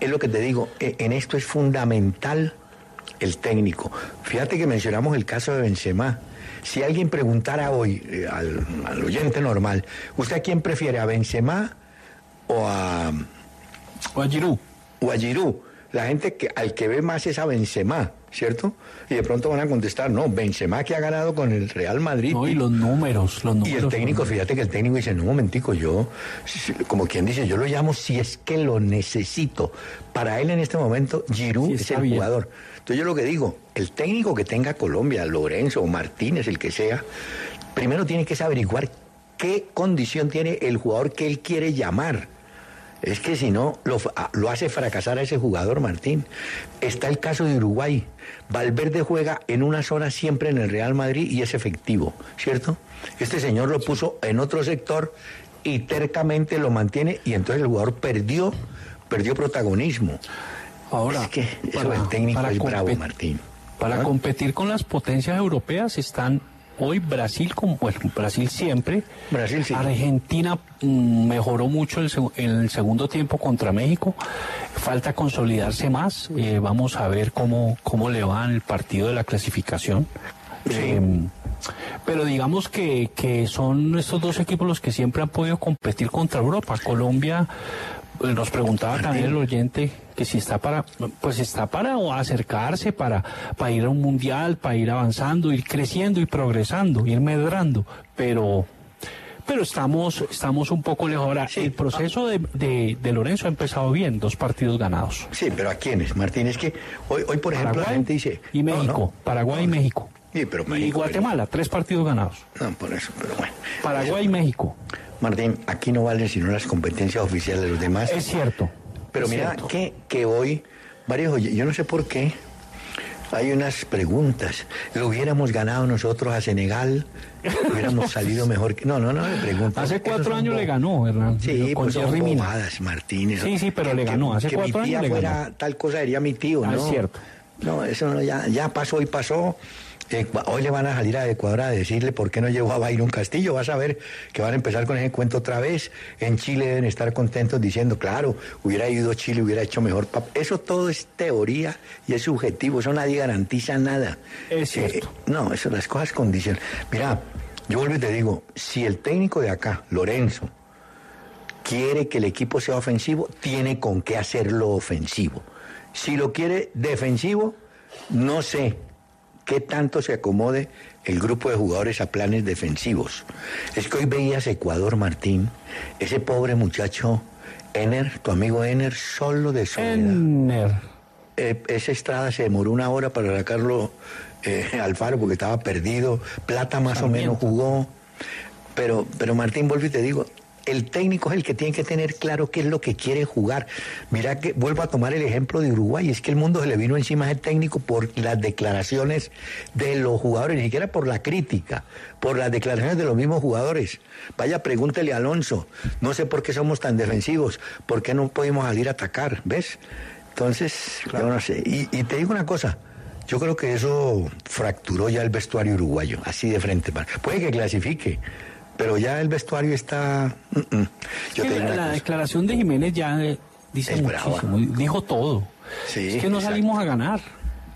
Es lo que te digo, e- en esto es fundamental el técnico. Fíjate que mencionamos el caso de Benzema. Si alguien preguntara hoy eh, al, al oyente normal, ¿usted a quién prefiere, a Benzema o a, O a Giroud. o a Giroud? La gente que al que ve más es a Benzema, ¿cierto? Y de pronto van a contestar, no, Benzema que ha ganado con el Real Madrid. No, y los números, los números. Y el técnico, fíjate que el técnico dice, no, un momentico, yo, como quien dice, yo lo llamo si es que lo necesito. Para él en este momento, Giroud Sí, es el bien. jugador. Entonces yo lo que digo, el técnico que tenga Colombia, Lorenzo o Martínez, el que sea, primero tiene que averiguar qué condición tiene el jugador que él quiere llamar. Es que si no, lo, fa- lo hace fracasar a ese jugador, Martín. Está el caso de Uruguay. Valverde juega en una zona siempre en el Real Madrid y es efectivo, ¿cierto? Este señor lo puso en otro sector y tercamente lo mantiene y entonces el jugador perdió, perdió protagonismo. Ahora, es que eso para- el técnico es bravo, Martín. Para ¿Ah? competir con las potencias europeas están hoy Brasil, como bueno, Brasil siempre. Brasil sí. Argentina mm, mejoró mucho el el segundo tiempo contra México. Falta consolidarse más. Eh, vamos a ver cómo, cómo le va en el partido de la clasificación. Eh, pero digamos que, que son estos dos equipos los que siempre han podido competir contra Europa. Colombia, nos preguntaba también el oyente que si está para, pues está para acercarse, para, para ir a un mundial, para ir avanzando, ir creciendo y progresando, ir medrando. Pero, pero estamos, estamos un poco lejos. Ahora, el proceso de, de, de Lorenzo ha empezado bien, dos partidos ganados. Sí, pero ¿a quiénes, Martín? Es que hoy, hoy por ejemplo, la Paraguay gente dice... y México, no, Paraguay y México. Sí, pero Y Guatemala, tres partidos ganados. No, por eso, pero bueno. Paraguay y México. Martín, aquí no valen sino las competencias oficiales de los demás. Es cierto. Pero es mira cierto. que, que hoy, varios, oye, yo no sé por qué, hay unas preguntas. ¿Lo hubiéramos ganado nosotros a Senegal? ¿Hubiéramos salido mejor? que- No, no, no le pregunto. Hace cuatro años le ganó, Hernán. Sí, con pues son bobadas, Martín. eso- Sí, sí, pero que- le ganó. Hace que cuatro mi tía años le fuera ganó. tal cosa diría mi tío, Ah, ¿no? es cierto. No, eso no, ya, ya pasó y pasó. Hoy le van a salir a Ecuador a decirle por qué no llevó a Byron Castillo. Vas a ver que van a empezar con ese cuento otra vez. En Chile deben estar contentos diciendo, claro, hubiera ido Chile, hubiera hecho mejor. pap-". Eso todo es teoría y es subjetivo. Eso nadie garantiza nada. Es cierto. Eh, no, eso las cosas condicionan. Mira, yo vuelvo y te digo, si el técnico de acá, Lorenzo, quiere que el equipo sea ofensivo, tiene con qué hacerlo ofensivo. Si lo quiere defensivo, no sé qué tanto se acomode el grupo de jugadores a planes defensivos. Es que hoy veías Ecuador, Martín, ese pobre muchacho, Ener, tu amigo Ener, solo de soledad. Enner. Eh, esa estrada se demoró una hora para sacarlo eh, al faro porque estaba perdido. Plata más o menos jugó. Pero, pero Martín, vuelvo y te digo, el técnico es el que tiene que tener claro qué es lo que quiere jugar. Mira que vuelvo a tomar el ejemplo de Uruguay, es que el mundo se le vino encima al técnico por las declaraciones de los jugadores, ni siquiera por la crítica, por las declaraciones de los mismos jugadores. Vaya, pregúntele a Alonso, no sé por qué somos tan defensivos, por qué no podemos salir a atacar, ¿ves? Entonces, yo no sé. Y, y te digo una cosa, yo creo que eso fracturó ya el vestuario uruguayo, así de frente. Puede que clasifique, pero ya el vestuario está... mm, mm. Yo la, declaración de Jiménez ya eh, dice Es brava. muchísimo, dijo todo. Sí, es que no exacto. salimos a ganar.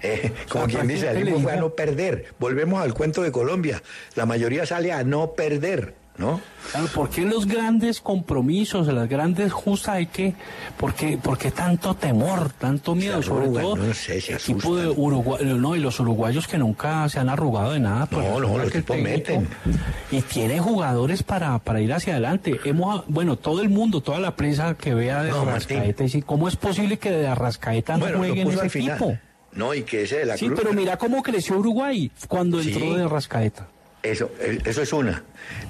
Eh, como O sea, quien dice, salimos a no perder. Volvemos al cuento de Colombia. La mayoría sale a no perder, ¿no? Claro, ¿por qué los grandes compromisos, las grandes justas hay que, por qué, por qué tanto temor, tanto miedo, Se sobre arrugan, todo no sé, se el equipo de Uruguay, no, y los uruguayos que nunca se han arrugado de nada. pues, No, no, los tipos meten. Y tiene jugadores para, para ir hacia adelante. Hemos, bueno, todo el mundo, toda la prensa que vea de No, Arrascaeta, dice, ¿cómo es posible que de Arrascaeta no Bueno, juegue en ese final. equipo? No, y que ese de la Sí, Cruz- pero mira cómo creció Uruguay cuando Sí. entró de Arrascaeta. Eso, eh, eso es una.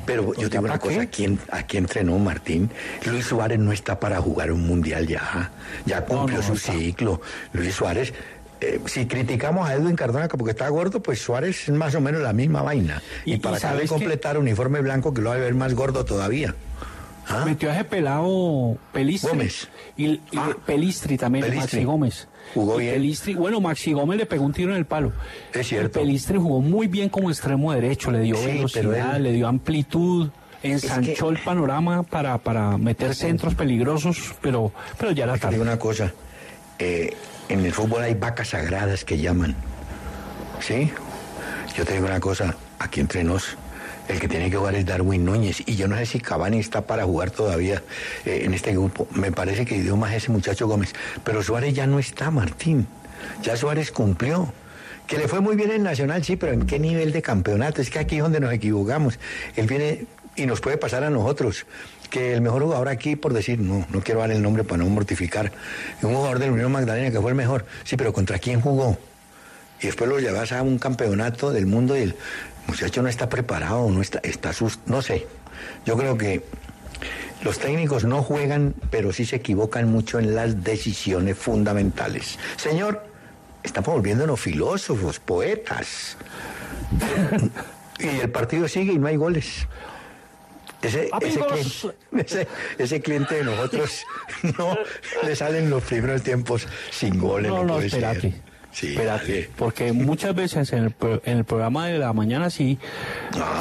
Pero yo te digo una ¿para cosa, aquí, aquí entrenó Martín. Luis Suárez no está para jugar un mundial ya. Ya cumplió no, su está. ciclo. Luis Suárez, eh, si criticamos a Edwin Cardona que porque está gordo, pues Suárez es más o menos la misma vaina. Y, para acabar de ¿sabes qué? completar uniforme blanco que lo va a ver más gordo todavía. ¿Ah? Metió a ese pelado Pelistri. Gómez. Y, y Ah, Pelistri también, Pelistri. Maxi Gómez. Jugó bien. Pelistri, bueno, Maxi Gómez le pegó un tiro en el palo. Es cierto. Y Pelistri jugó muy bien como extremo derecho, le dio Sí, velocidad, él- le dio amplitud, ensanchó que- el panorama para, para meter centros peligrosos, pero, pero ya la Te digo tarde. una cosa. eh, en el fútbol hay vacas sagradas que llaman. ¿Sí? Yo te digo una cosa, aquí entre nos, el que tiene que jugar es Darwin Núñez. Y yo no sé si Cavani está para jugar todavía eh, en este grupo. Me parece que dio más ese muchacho Gómez. Pero Suárez ya no está, Martín. Ya Suárez cumplió. Que le fue muy bien en Nacional, sí, pero ¿en qué nivel de campeonato? Es que aquí es donde nos equivocamos. Él viene y nos puede pasar a nosotros. Que el mejor jugador aquí, por decir, no, no quiero dar el nombre para no mortificar, un jugador del Unión Magdalena que fue el mejor. Sí, pero ¿contra quién jugó? Y después lo llevas a un campeonato del mundo y el muchacho no está preparado, no está, está sus, no sé. Yo creo que los técnicos no juegan, pero sí se equivocan mucho en las decisiones fundamentales. Señor, estamos volviéndonos filósofos, poetas. y el partido sigue y no hay goles. Ese, ese, cliente, ese, ese cliente de nosotros no le salen los primeros tiempos sin goles. No, no, no, puede espérate. ser. Sí, Espérate, porque muchas veces en el, en el programa de la mañana sí,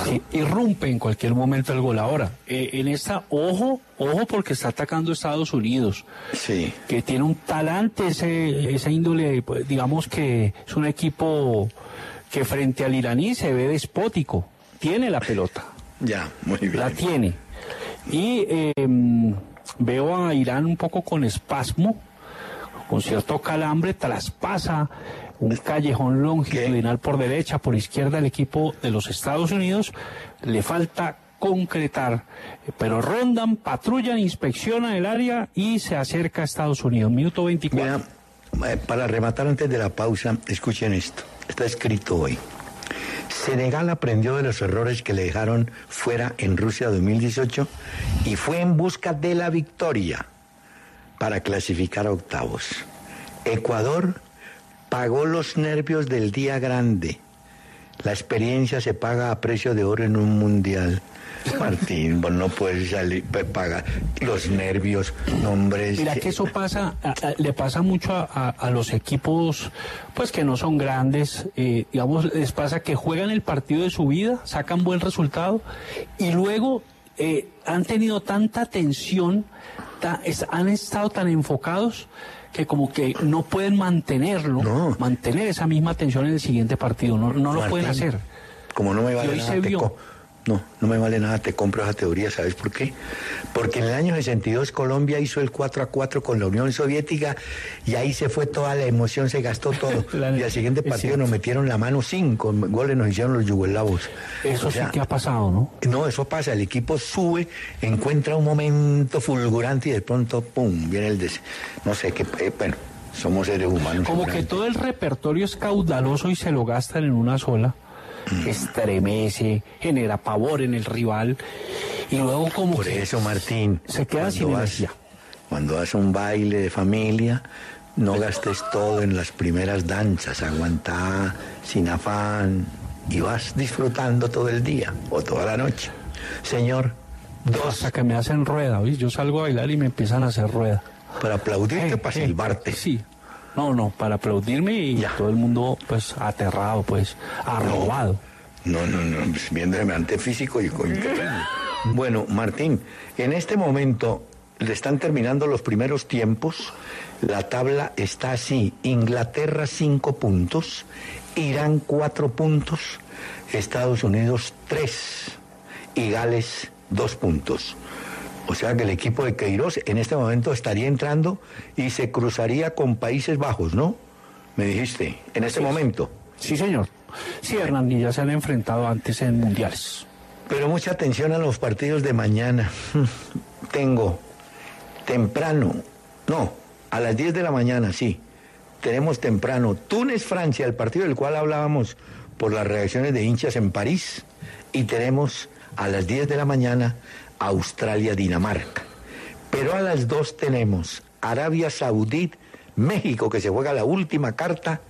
sí irrumpe en cualquier momento el gol. Ahora, eh, en esta, ojo, ojo porque está atacando Estados Unidos, Sí. que tiene un talante, ese, esa índole, pues, digamos que es un equipo que frente al iraní se ve despótico, tiene la pelota. Ya, muy bien. La tiene. Y eh, veo a Irán un poco con espasmo, con cierto calambre, traspasa un callejón longitudinal por derecha, por izquierda el equipo de los Estados Unidos. Le falta concretar, pero rondan, patrullan, inspeccionan el área y se acerca a Estados Unidos. Minuto 24. Mira, eh, para rematar antes de la pausa, escuchen esto. Está escrito hoy. Senegal aprendió de los errores que le dejaron fuera en Rusia 2018 y fue en busca de la victoria para clasificar a octavos. Ecuador pagó los nervios del día grande. La experiencia se paga a precio de oro en un mundial. Martín, vos no puedes salir, pa- pagar los nervios, nombres. Mira que eso pasa, le pasa mucho a, a- a los equipos, pues que no son grandes, eh, digamos, les pasa que juegan el partido de su vida, sacan buen resultado y luego eh, han tenido tanta tensión, ta- es- han estado tan enfocados que como que no pueden mantenerlo, mantener esa misma tensión en el siguiente partido, no, no lo pueden hacer. Como no me Y hoy se te vio. No, no me vale nada, te compro esa teoría, ¿sabes por qué? Porque en el año 62 Colombia hizo el 4 a 4 con la Unión Soviética y ahí se fue toda la emoción, se gastó todo. y al siguiente partido nos metieron la mano cinco goles nos hicieron los yugoslavos. Eso O sea, sí que ha pasado, ¿no? No, eso pasa, el equipo sube, encuentra un momento fulgurante y de pronto, ¡pum!, viene el des... No sé, qué eh, bueno, somos seres humanos. Como que todo el repertorio es caudaloso y se lo gastan en una sola. Estremece, genera pavor en el rival. Y luego como Por que eso, Martín, se queda sin energía. Cuando haces un baile de familia, no gastes todo en las primeras danzas, aguanta sin afán y vas disfrutando todo el día o toda la noche. Señor, Hasta que me hacen rueda. Yo salgo a bailar y me empiezan a hacer rueda. para aplaudirte, Eh, para eh, silbarte. Sí. No, no, para aplaudirme y todo el mundo pues aterrado, pues arrobado. No, no, no, viendo semejante físico y con- Bueno, Martín, en este momento le están terminando los primeros tiempos. La tabla está así: Inglaterra cinco puntos, Irán cuatro puntos, Estados Unidos tres y Gales dos puntos. O sea que el equipo de Queiroz en este momento estaría entrando y se cruzaría con Países Bajos, ¿no? Me dijiste, en este momento. Sí, señor. Sí, Hernán, y ya se han enfrentado antes en mundiales. Pero mucha atención a los partidos de mañana. Tengo temprano, no, a las 10 de la mañana, sí. Tenemos temprano Túnez-Francia, el partido del cual hablábamos por las reacciones de hinchas en París. Y tenemos a las 10 de la mañana Australia-Dinamarca. Pero a las 2 tenemos Arabia Saudí, México, que se juega la última carta,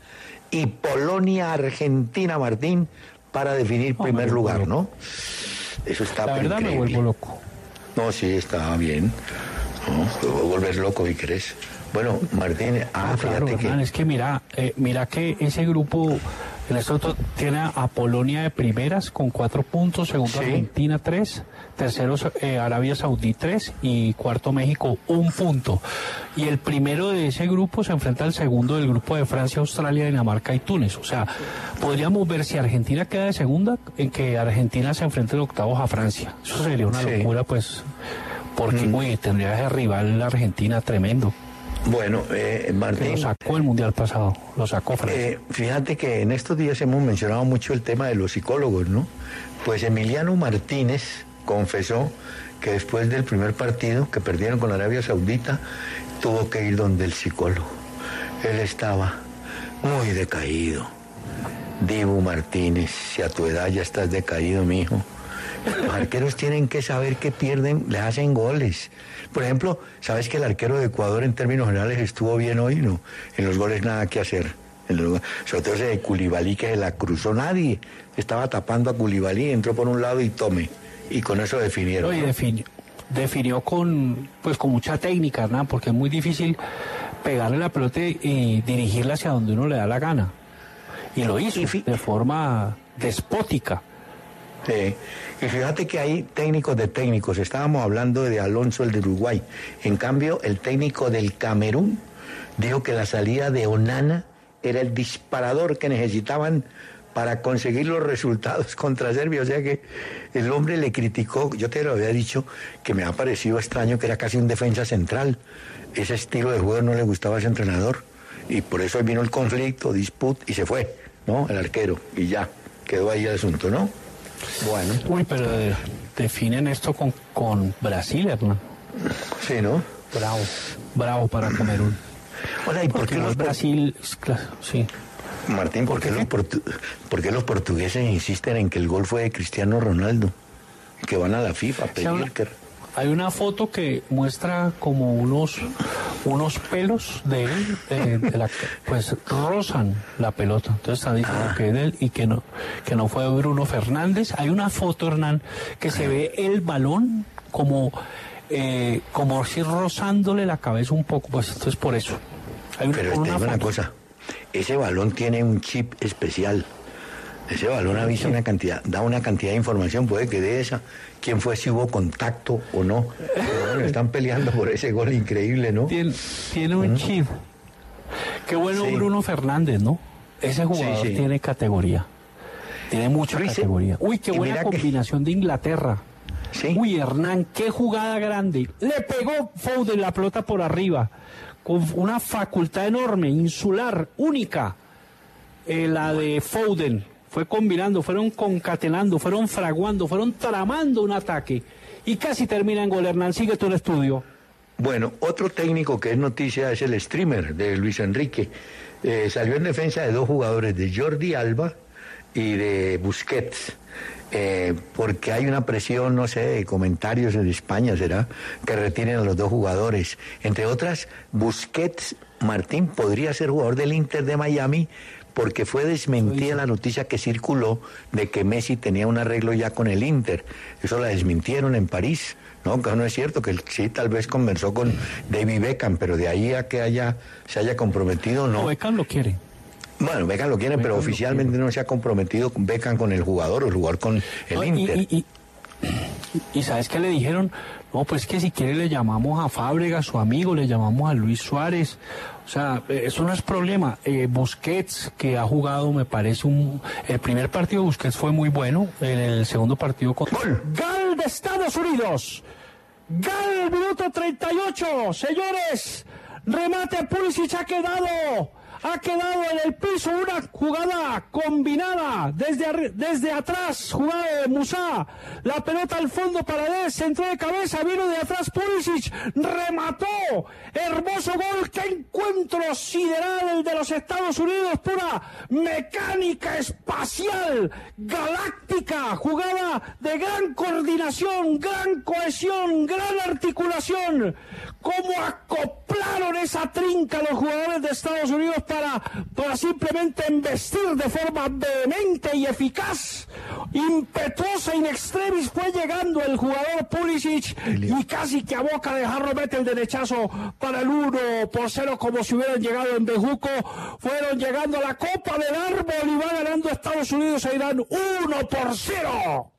y Polonia-Argentina, Martín, para definir primer lugar, ¿no? Eso está La verdad me increíble. vuelvo loco. No, sí, está bien. No, te voy a volver loco si querés. Bueno, Martín, ah, Ah, claro, fíjate que... Hernán, es que mira, eh, mira que ese grupo En este otro tiene a Polonia de primeras con cuatro puntos, segundo Argentina tres, tercero eh, Arabia Saudí tres y cuarto México un punto. Y el primero de ese grupo se enfrenta al segundo del grupo de Francia, Australia, Dinamarca y Túnez. O sea, podríamos ver si Argentina queda de segunda, en que Argentina se enfrente en octavos a Francia. Eso sería una locura, pues, porque uy, tendría ese rival la Argentina tremendo. Bueno, eh, Martín. Lo sacó el mundial pasado, lo sacó Francia. Eh, fíjate que en estos días hemos mencionado mucho el tema de los psicólogos, ¿no? Pues Emiliano Martínez confesó que después del primer partido que perdieron con Arabia Saudita, tuvo que ir donde el psicólogo. Él estaba muy decaído. Dibu Martínez, si a tu edad ya estás decaído, mi hijo. Los arqueros tienen que saber que pierden, le hacen goles. Por ejemplo, ¿sabes que el arquero de Ecuador en términos generales estuvo bien hoy? No, en los goles nada que hacer. sobre todo ese de Culibalí que se la cruzó nadie. Estaba tapando a Culibalí, entró por un lado y tome. Y con eso definieron. y definió, definió con, pues, con mucha técnica, ¿no? Porque es muy difícil pegarle la pelota y dirigirla hacia donde uno le da la gana. Y lo hizo de forma despótica. Sí. Y fíjate que hay técnicos de técnicos. Estábamos hablando de Alonso, el de Uruguay. En cambio, el técnico del Camerún dijo que la salida de Onana era el disparador que necesitaban para conseguir los resultados contra Serbia. O sea que el hombre le criticó, yo te lo había dicho, que me ha parecido extraño que era casi un defensa central. Ese estilo de juego no le gustaba a ese entrenador. Y por eso vino el conflicto, disputa y se fue, ¿no? El arquero. Y ya, quedó ahí el asunto, ¿no? Bueno. Uy, pero definen esto con, con Brasil, hermano. Sí, ¿no? Bravo, bravo para Camerún. Hola, ¿y por qué los Brasil? Sí. Martín, ¿por, qué, los los portugueses insisten en que el gol fue de Cristiano Ronaldo? Que van a la FIFA a pedir. Hay una foto que muestra como unos unos pelos de él, pues rozan la pelota. Entonces están diciendo ah. que es de él y que no, que no fue Bruno Fernández. Hay una foto, Hernán, que se ve el balón como, eh, como si rozándole la cabeza un poco. Pues esto es por eso. Hay Pero te digo una cosa, ese balón tiene un chip especial. Ese balón avisa una cantidad, da una cantidad de información, puede que de esa, quién fue, si hubo contacto o no. están peleando por ese gol increíble, ¿no? Tiene, un chip. Qué bueno Bruno Fernández, ¿no? Ese jugador tiene categoría. Tiene mucha categoría. Uy, qué buena combinación de Inglaterra. Uy, Hernán, qué jugada grande. Le pegó Foden la pelota por arriba. Con una facultad enorme, insular, única. Eh, la de Foden fue combinando, fueron concatenando, fueron fraguando, fueron tramando un ataque y casi termina en gol. Hernán, sigue tu estudio. Bueno, otro técnico que es noticia es el streamer de Luis Enrique. Eh, salió en defensa de dos jugadores, de Jordi Alba y de Busquets. Eh, porque hay una presión, no sé, de comentarios en España, será, que retienen a los dos jugadores. Entre otras, Busquets Martín podría ser jugador del Inter de Miami porque fue desmentida la noticia que circuló de que Messi tenía un arreglo ya con el Inter. Eso la desmintieron en París. No, no es cierto, que sí tal vez conversó con David Beckham, pero de ahí a que haya, se haya comprometido, no. no Beckham lo quiere. Bueno, Beckham lo quiere, pero oficialmente no se ha comprometido Beckham con el jugador o el jugador con el Inter. Y, ¿sabes qué le dijeron? No, pues que si quiere le llamamos a Fábrega, su amigo, le llamamos a Luis Suárez. O sea, eso no es problema. Eh, Busquets, que ha jugado, me parece un... El primer partido de Busquets fue muy bueno. En el segundo partido con... ¡Gal de Estados Unidos! ¡Gal, minuto 38! Señores, remate Pulisic ha quedado ha quedado en el piso una jugada combinada desde, desde atrás, jugada de Musa, la pelota al fondo para él, centro de cabeza, vino de atrás Pulisic, remató, hermoso gol, qué encuentro sideral el de los Estados Unidos, pura mecánica espacial, galáctica, jugada de gran coordinación, gran cohesión, gran articulación, cómo acoplaron esa trinca los jugadores de Estados Unidos para, para simplemente embestir de forma vehemente y eficaz. Impetuosa in extremis fue llegando el jugador Pulisic y casi que a boca de Jarro mete el derechazo para el 1 por 0 como si hubieran llegado en Bejuco. Fueron llegando a la Copa del Árbol y va ganando Estados Unidos e Irán 1 por 0.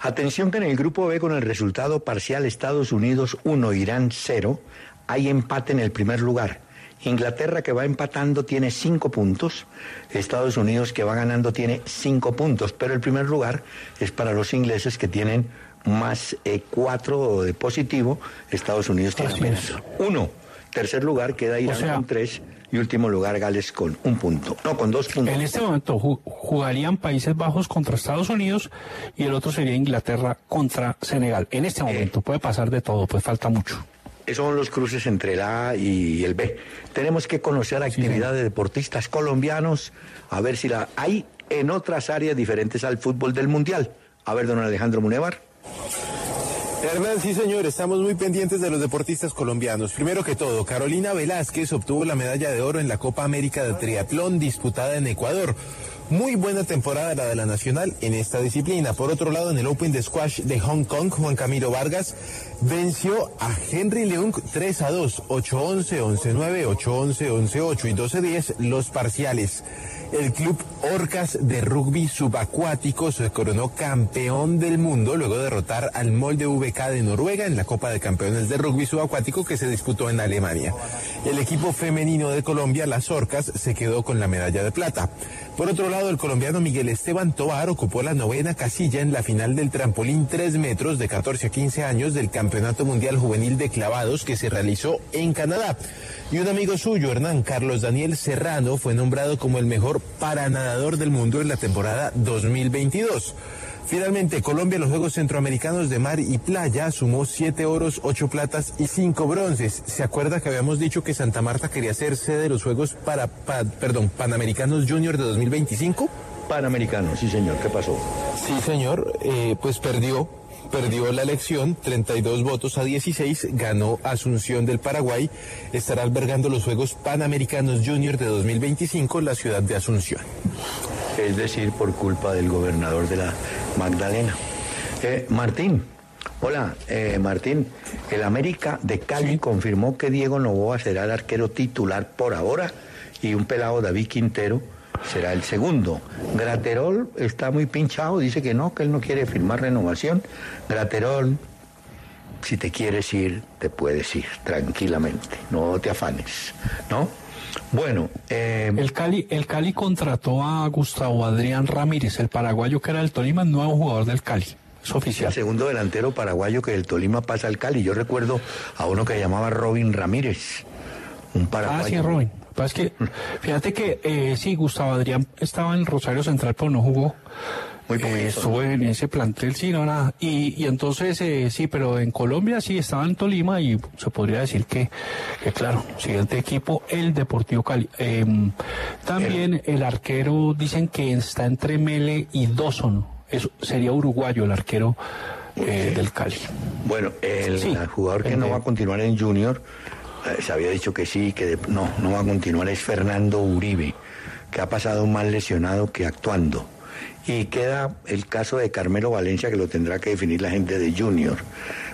Atención que en el grupo B con el resultado parcial Estados Unidos 1, Irán 0, hay empate en el primer lugar. Inglaterra que va empatando tiene 5 puntos, Estados Unidos que va ganando tiene 5 puntos, pero el primer lugar es para los ingleses que tienen más 4 de positivo, Estados Unidos tiene menos 1. Tercer lugar queda Irán O sea- con 3 y último lugar Gales con un punto, no, con dos puntos. En este momento ju- jugarían Países Bajos contra Estados Unidos y el otro sería Inglaterra contra Senegal. En este momento puede pasar de todo, pues falta mucho. Esos son los cruces entre el A y el B. Tenemos que conocer la actividad de deportistas colombianos, a ver si la hay en otras áreas diferentes al fútbol del Mundial. A ver, don Alejandro Munevar. Hernán, sí señor, estamos muy pendientes de los deportistas colombianos. Primero que todo, Carolina Velázquez obtuvo la medalla de oro en la Copa América de Triatlón disputada en Ecuador. Muy buena temporada la de la Nacional en esta disciplina. Por otro lado, en el Open de Squash de Hong Kong, Juan Camilo Vargas venció a Henry Leung 3 a 2, 8-11, 11-9, 8-11, 11-8 y 12-10 los parciales. El club Orcas de rugby subacuático se coronó campeón del mundo luego de derrotar al Molde VK de Noruega en la Copa de Campeones de Rugby Subacuático que se disputó en Alemania. El equipo femenino de Colombia, las Orcas, se quedó con la medalla de plata. Por otro lado, el colombiano Miguel Esteban Tobar ocupó la novena casilla en la final del trampolín 3 metros de 14 a 15 años del Campeonato Mundial Juvenil de Clavados que se realizó en Canadá. Y un amigo suyo, Hernán Carlos Daniel Serrano, fue nombrado como el mejor paranadador del mundo en la temporada 2022. Finalmente, Colombia en los Juegos Centroamericanos de Mar y Playa sumó siete oros, ocho platas y cinco bronces. ¿Se acuerda que habíamos dicho que Santa Marta quería ser sede de los Juegos para, pa- perdón, Panamericanos Junior de 2025? Panamericano, sí señor, ¿qué pasó? Sí, señor, eh, pues perdió, perdió la elección, 32 votos a 16, ganó Asunción del Paraguay, estará albergando los Juegos Panamericanos Junior de 2025 en la ciudad de Asunción. Es decir, por culpa del gobernador de la Magdalena. Eh, Martín, hola, eh, Martín. El América de Cali confirmó que Diego Novoa será el arquero titular por ahora y un pelado David Quintero será el segundo. Graterol está muy pinchado, dice que no, que él no quiere firmar renovación. Graterol, si te quieres ir, te puedes ir tranquilamente, no te afanes, ¿no? Bueno, eh, El Cali, el Cali contrató a Gustavo Adrián Ramírez, el paraguayo que era del Tolima, nuevo jugador del Cali. Es oficial. El segundo delantero paraguayo que del Tolima pasa al Cali. Yo recuerdo a uno que llamaba Robin Ramírez, un paraguayo. Ah, sí, Robin. Lo que pasa es que, fíjate que eh, sí, Gustavo Adrián estaba en Rosario Central, pero no jugó. Eh, estuvo en ese plantel, sí, no, nada. Y, y entonces, eh, sí, pero en Colombia sí estaba en Tolima y se podría decir que, que claro, siguiente equipo, el Deportivo Cali. Eh, también el arquero, dicen que está entre Mele y Dawson. Eso sería uruguayo el arquero eh, del Cali. Bueno, el, Sí, jugador que el no de- va a continuar en Junior, se había dicho que sí, que no, no va a continuar, es Fernando Uribe, que ha pasado más lesionado que actuando. Y queda el caso de Carmelo Valencia que lo tendrá que definir la gente de Junior.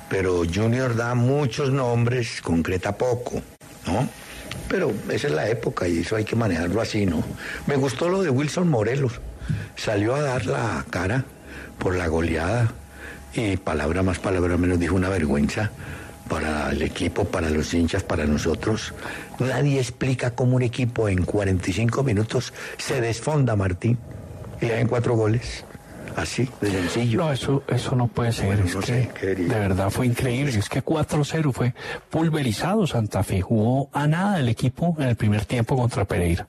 Pero Junior da muchos nombres, concreta poco, ¿no? Pero esa es la época y eso hay que manejarlo así, ¿no? Me gustó lo de Wilson Morelos. Salió a dar la cara por la goleada y palabra más, palabra menos, dijo una vergüenza para el equipo, para los hinchas, para nosotros. Nadie explica cómo un equipo en 45 minutos se desfonda, Martín, y en cuatro goles. Así, de sencillo. No, eso, eso no puede ser. Bueno, es no que sé, ¿qué diría? de verdad fue increíble. Es que 4-0 fue pulverizado Santa Fe. Jugó a nada el equipo en el primer tiempo contra Pereira.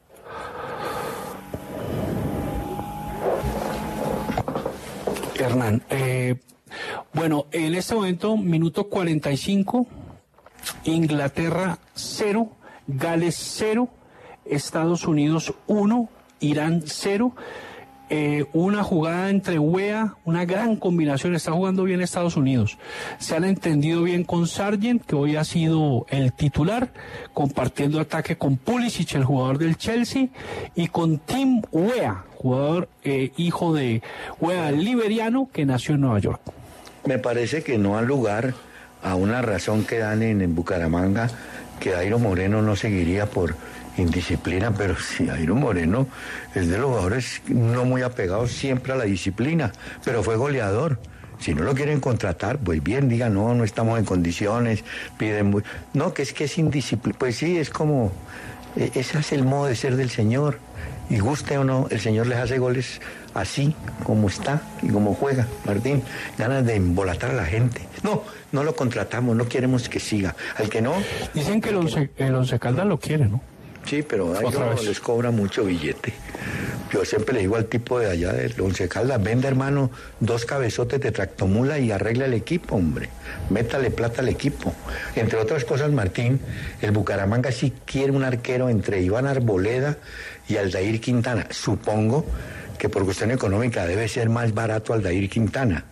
Hernán, eh, bueno, en este momento, minuto 45, Inglaterra 0, Gales 0, Estados Unidos 1, Irán 0. Eh, una jugada entre UEA, una gran combinación, está jugando bien Estados Unidos. Se han entendido bien con Sargent, que hoy ha sido el titular, compartiendo ataque con Pulisic, el jugador del Chelsea, y con Tim Wea, jugador eh, hijo de el liberiano, que nació en Nueva York. Me parece que no ha lugar a una razón que dan en, Bucaramanga que Dairo Moreno no seguiría por indisciplina, pero sí, Dairo Moreno es de los jugadores no muy apegados siempre a la disciplina, pero fue goleador. Si no lo quieren contratar, pues bien, digan, no, no estamos en condiciones, piden... muy- No, que es que es indisciplina. Pues sí, es como... e- Ese es el modo de ser del Señor. Y guste o no, el Señor les hace goles así, como está y como juega, Martín. Ganas de embolatar a la gente. No, no lo contratamos, no queremos que siga. Al que no... Dicen que el Once, el Once Caldas lo quiere, ¿no? Sí, pero a ellos les cobra mucho billete. Yo siempre le digo al tipo de allá del Once Caldas, vende hermano dos cabezotes de tractomula y arregla el equipo, hombre. Métale plata al equipo. Entre otras cosas, Martín, el Bucaramanga sí quiere un arquero entre Iván Arboleda y Aldair Quintana. Supongo que por cuestión económica debe ser más barato Aldair Quintana,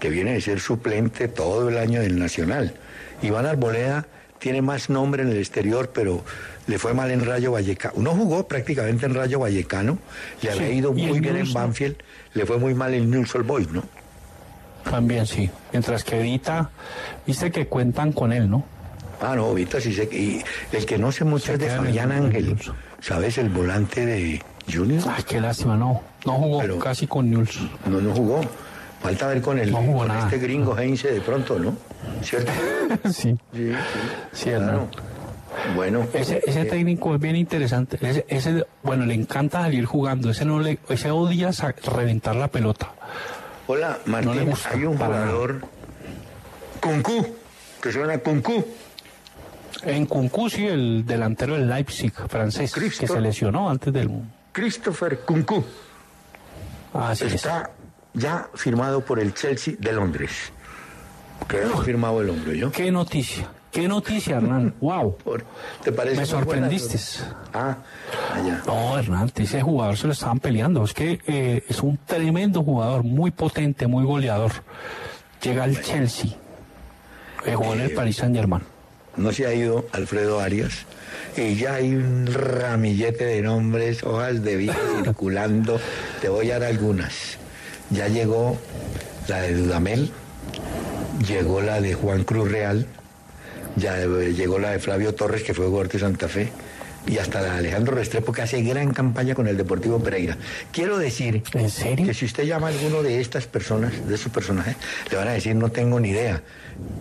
que viene de ser suplente todo el año del Nacional. Iván Arboleda tiene más nombre en el exterior, pero le fue mal en Rayo Vallecano. No jugó prácticamente en Rayo Vallecano, le había Sí, ido y muy en bien en. Banfield, le fue muy mal en Newell's Old Boys, ¿no? También sí. Mientras que Edita, viste que cuentan con él, ¿no? Ah, no, Vita sí sé que... Y el que no sé mucho Se es de Fabián el- Ángel, ¿sabes? El volante de Junior. Ay, qué lástima, no. No jugó casi con Newell's. No, no jugó. Falta ver con el No jugó con nada. este gringo Heinze de pronto, ¿no? ¿Cierto? sí. Sí, Sí, Hernán. Bueno. Ese, ese eh, técnico es bien interesante. Ese, ese, bueno, le encanta salir jugando. Ese no le, ese odia reventar la pelota. Hola, No le Martín, gusta hay un jugador... Kunku, que suena Kunku. En Kunku, sí, el delantero del Leipzig francés, que se lesionó antes del. Christopher Kunku. Así es. Está ya firmado por el Chelsea de Londres. Quedó firmado el hombre, ¿yo? Qué noticia, qué noticia, Hernán. wow. ¿Te parece Me sorprendiste. Ah, allá. No, Hernán, ese jugador se lo estaban peleando. Es que eh, es un tremendo jugador, muy potente, muy goleador. Llega al Chelsea. Eh, jugó en el Paris Saint Germain. No se ha ido Alfredo Arias. Y ya hay un ramillete de nombres, hojas de vida circulando. Te voy a dar algunas. Ya llegó la de Dudamel, llegó la de Juan Cruz Real, ya llegó la de Flavio Torres, que fue jugador de Santa Fe, y hasta Alejandro Restrepo, que hace gran campaña con el Deportivo Pereira. Quiero decir que si usted llama a alguno de estas personas, de esos personajes, le van a decir no tengo ni idea.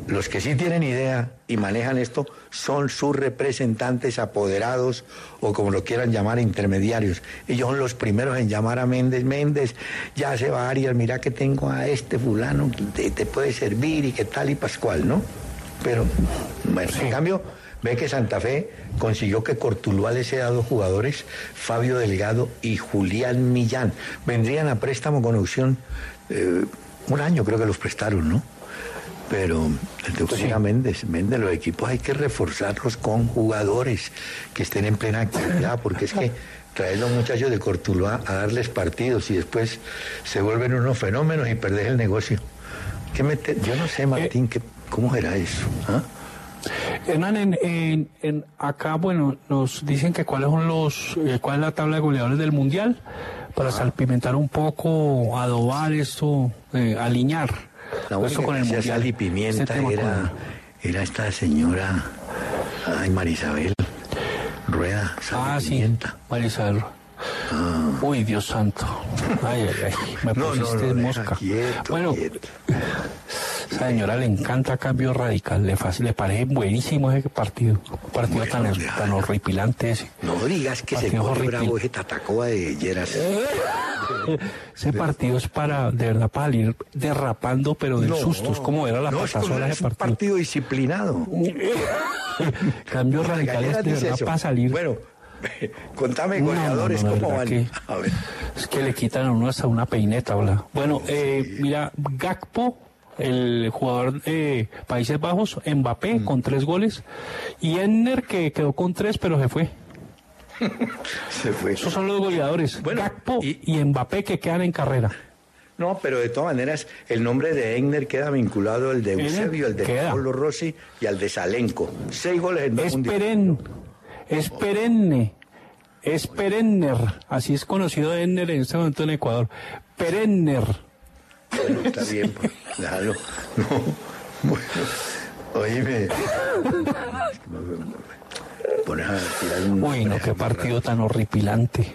Los que sí tienen idea y manejan esto son sus representantes apoderados o como lo quieran llamar intermediarios. Ellos son los primeros en llamar a Méndez. Méndez, ya se va Arias, mira que tengo a este fulano que te, te puede servir y que tal y pascual, ¿no? Pero, bueno, en cambio, ve que Santa Fe consiguió que Cortuluá les sea dos jugadores, Fabio Delgado y Julián Millán. Vendrían a préstamo con opción, eh, un año creo que los prestaron, ¿no? Pero le decir a Méndez, Méndez, los equipos hay que reforzarlos con jugadores que estén en plena actividad, porque es que traer los muchachos de Cortuluá a darles partidos y después se vuelven unos fenómenos y perdés el negocio. ¿Qué mete- Yo no sé, Martín, ¿qué- ¿cómo era eso? ¿Ah? Hernán, en, en- en- acá, bueno, nos dicen que cuáles son los, eh, cuál es la tabla de goleadores del Mundial, para salpimentar un poco, adobar esto, eh, alinear La esto con el Mundial. sal y pimienta era, era esta señora, ay, Marisabel Rueda, sal Ah, y sí, pimienta. Marisabel. Uy, Dios santo. Ay, ay, ay. Me. No, pusiste no, mosca. quieto, bueno, esa señora le encanta cambio radical. Le, le parece buenísimo ese partido. Un partido tan, tan horripilante ese. No digas que se Partido pone horrible. bravo ese tatacoa de Lleras. Ese partido es para, de verdad, para salir derrapando, pero del susto. Es como era la es pasasola como- ese es un partido. partido disciplinado. Cambio radical es de verdad para salir. Bueno, contame, No, no, goleadores, no, ¿cómo van? que- A ver. Es que le quitan a uno hasta una peineta, ¿verdad? Bueno, eh, mira, Gakpo, el jugador de Países Bajos, Mbappé con tres goles, y Enner que quedó con tres, pero se fue. Se fue. Esos son los goleadores. Gakpo y, Mbappé que quedan en carrera. No, pero de todas maneras, el nombre de Egner queda vinculado al de Eusebio, al de. Pablo Rossi y al de Salenco. Seis goles en dos Es mundiales. Es perenne, es perenner, así es conocido Enner en este momento en Ecuador. Perenner. Bueno, está bien, pues, déjalo. No, bueno, oíme. Pones a tirar un... Uy, no, qué partido tan horripilante.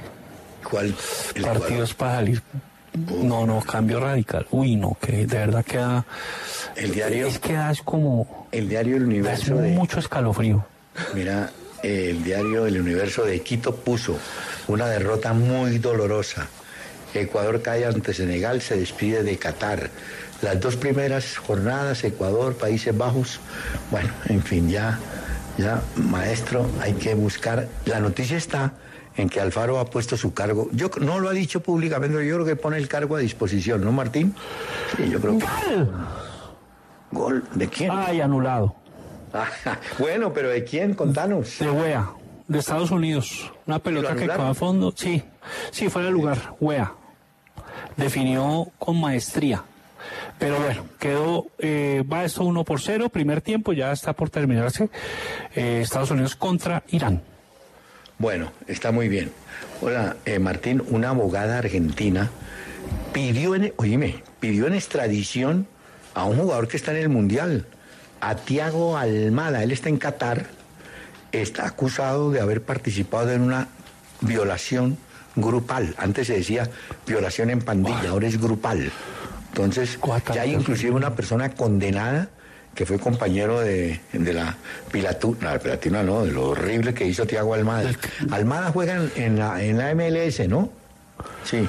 ¿Cuál? El Partidos para salir. No, no, cambio radical. Uy, no, que de verdad queda. El diario. Es que da es como. El diario El da Universo es de... mucho escalofrío. Mira, el diario El Universo de Quito puso una derrota muy dolorosa. Ecuador cae ante Senegal, se despide de Qatar. Las dos primeras jornadas, Ecuador, Países Bajos. Bueno, en fin, ya, ya, maestro, hay que buscar. La noticia está en que Alfaro ha puesto su cargo. Yo no lo ha dicho públicamente, pero yo creo que pone el cargo a disposición, ¿no, Martín? Sí, yo creo que. ¿Gol? ¿De quién? Ay, anulado. bueno, pero ¿de quién? Contanos. De Wea, de Estados Unidos. Una pelota que quedó a fondo. Sí, sí, fuera de lugar. Wea. Definió con maestría. Pero bueno, quedó, eh, va esto 1 por 0, primer tiempo, ya está por terminarse. eh, Estados Unidos contra Irán. Bueno, está muy bien. Hola, eh, Martín, una abogada argentina pidió en, oíme, pidió en extradición a un jugador que está en el Mundial, a Tiago Almada. Él está en Qatar, está acusado de haber participado en una violación grupal. Antes se decía violación en pandilla, ahora es grupal. Entonces, ya hay inclusive una persona condenada que fue compañero de, de la Pilatuna, no, no, de lo horrible que hizo Tiago Almada. Almada juega en la, en la MLS, ¿no? Sí.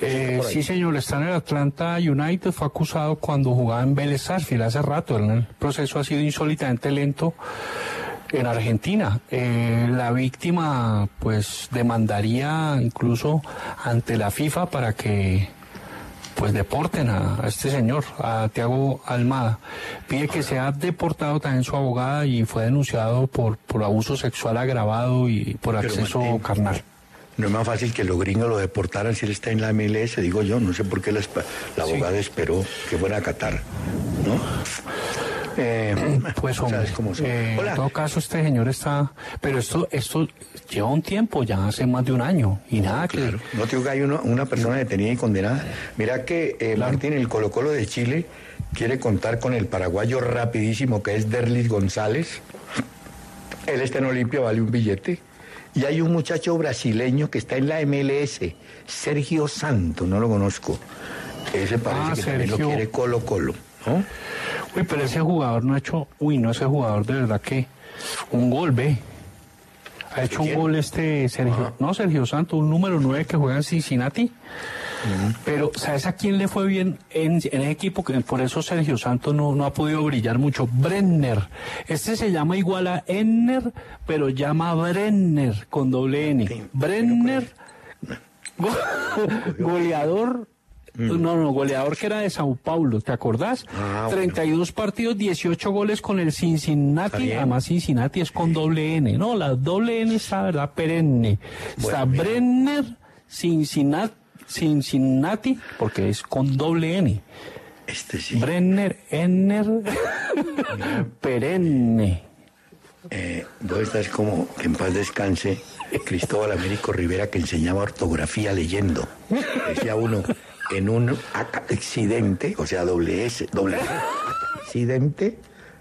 Eh, sí, señor, está en el Atlanta United, fue acusado cuando jugaba en Vélez Sarsfield hace rato. El proceso ha sido insólitamente lento en Argentina. Eh, la víctima, pues, demandaría incluso ante la FIFA para que pues deporten a, a este señor, a Tiago Almada. Pide que sea deportado también su abogada y fue denunciado por, por abuso sexual agravado y por acceso Martín, carnal. No es más fácil que los gringos lo deportaran si él está en la MLS, digo yo. No sé por qué la, la Sí. abogada esperó que fuera a Qatar, ¿no? Eh, Pues hombre, eh, Hola. en todo caso este señor está, pero esto esto lleva un tiempo, ya hace más de un año y nada que Claro. No te digo que hay uno- una persona detenida y condenada. Mira que eh, Martín, el Colo Colo de Chile, quiere contar con el paraguayo rapidísimo que es Derlis González. Él está en Olimpia, vale un billete. Y hay un muchacho brasileño que está en la MLS, Sergio Santo, no lo conozco. Ese parece Ah, que también lo quiere Colo Colo, ¿no? Uy, pero ese jugador no ha hecho, uy, no ese jugador de verdad que un gol, ve. Ha hecho un gol este Sergio, no Sergio Santos, un número 9 que juega en Cincinnati. Pero, ¿sabes a quién le fue bien en, en ese equipo? Que por eso Sergio Santos no, no ha podido brillar mucho. Brenner. Este se llama igual a Enner, pero llama Brenner con doble N. Brenner, go- goleador. No, no, goleador que era de Sao Paulo, ¿te acordás? Ah, 32 partidos, 18 goles con el Cincinnati. Además, Cincinnati es con doble N. No, la doble N está, ¿verdad? Perenne. Está mira. Brenner, Cincinnati, Cincinnati, porque es con doble N. Este sí. Brenner, Enner, perenne. Eh, vos estás como que en paz descanse Cristóbal Américo Rivera que enseñaba ortografía leyendo. Decía uno, en un accidente, o sea, doble S, doble S, accidente,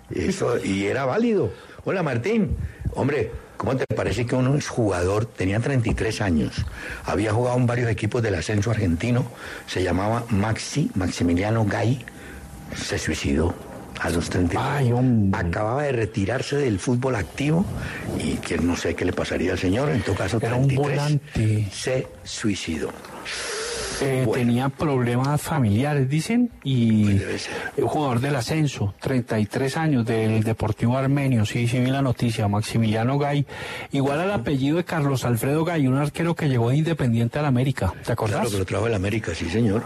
eso, y era válido. Hola Martín, hombre, ¿cómo te parece que es jugador? Tenía 33 años, había jugado en varios equipos del ascenso argentino, se llamaba Maxi, Maximiliano Gay, se suicidó a los 33. Acababa de retirarse del fútbol activo y que no sé qué le pasaría al señor, en todo caso Era un 33, volante. se suicidó. Eh, Tenía problemas familiares, dicen, y un jugador del ascenso, 33 años, del Deportivo Armenio, sí, sí vi la noticia, Maximiliano Gay, igual al apellido de Carlos Alfredo Gay, un arquero que llegó de Independiente al América, ¿te acordás? Claro que lo trajo el América, sí señor.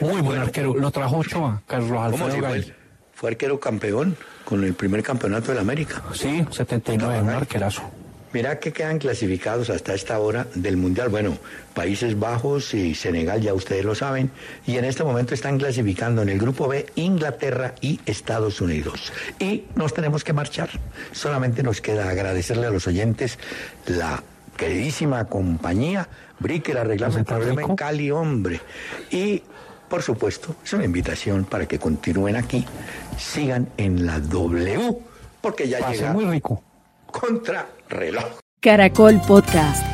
Muy buen arquero, lo trajo Ochoa, Carlos ¿Cómo Alfredo? Gay. Fue arquero campeón con el primer campeonato del América. Sí, 79, un arquerazo. Mira que quedan clasificados hasta esta hora del Mundial. Bueno, Países Bajos y Senegal, ya ustedes lo saben. Y en este momento están clasificando en el grupo B Inglaterra y Estados Unidos. Y nos tenemos que marchar. Solamente nos queda agradecerle a los oyentes la queridísima compañía. Bricker, arreglamos el problema en Cali, hombre. Y, por supuesto, es una invitación para que continúen aquí. Sigan en la W, porque ya Pase llega muy rico. contra reloj. Caracol Podcast.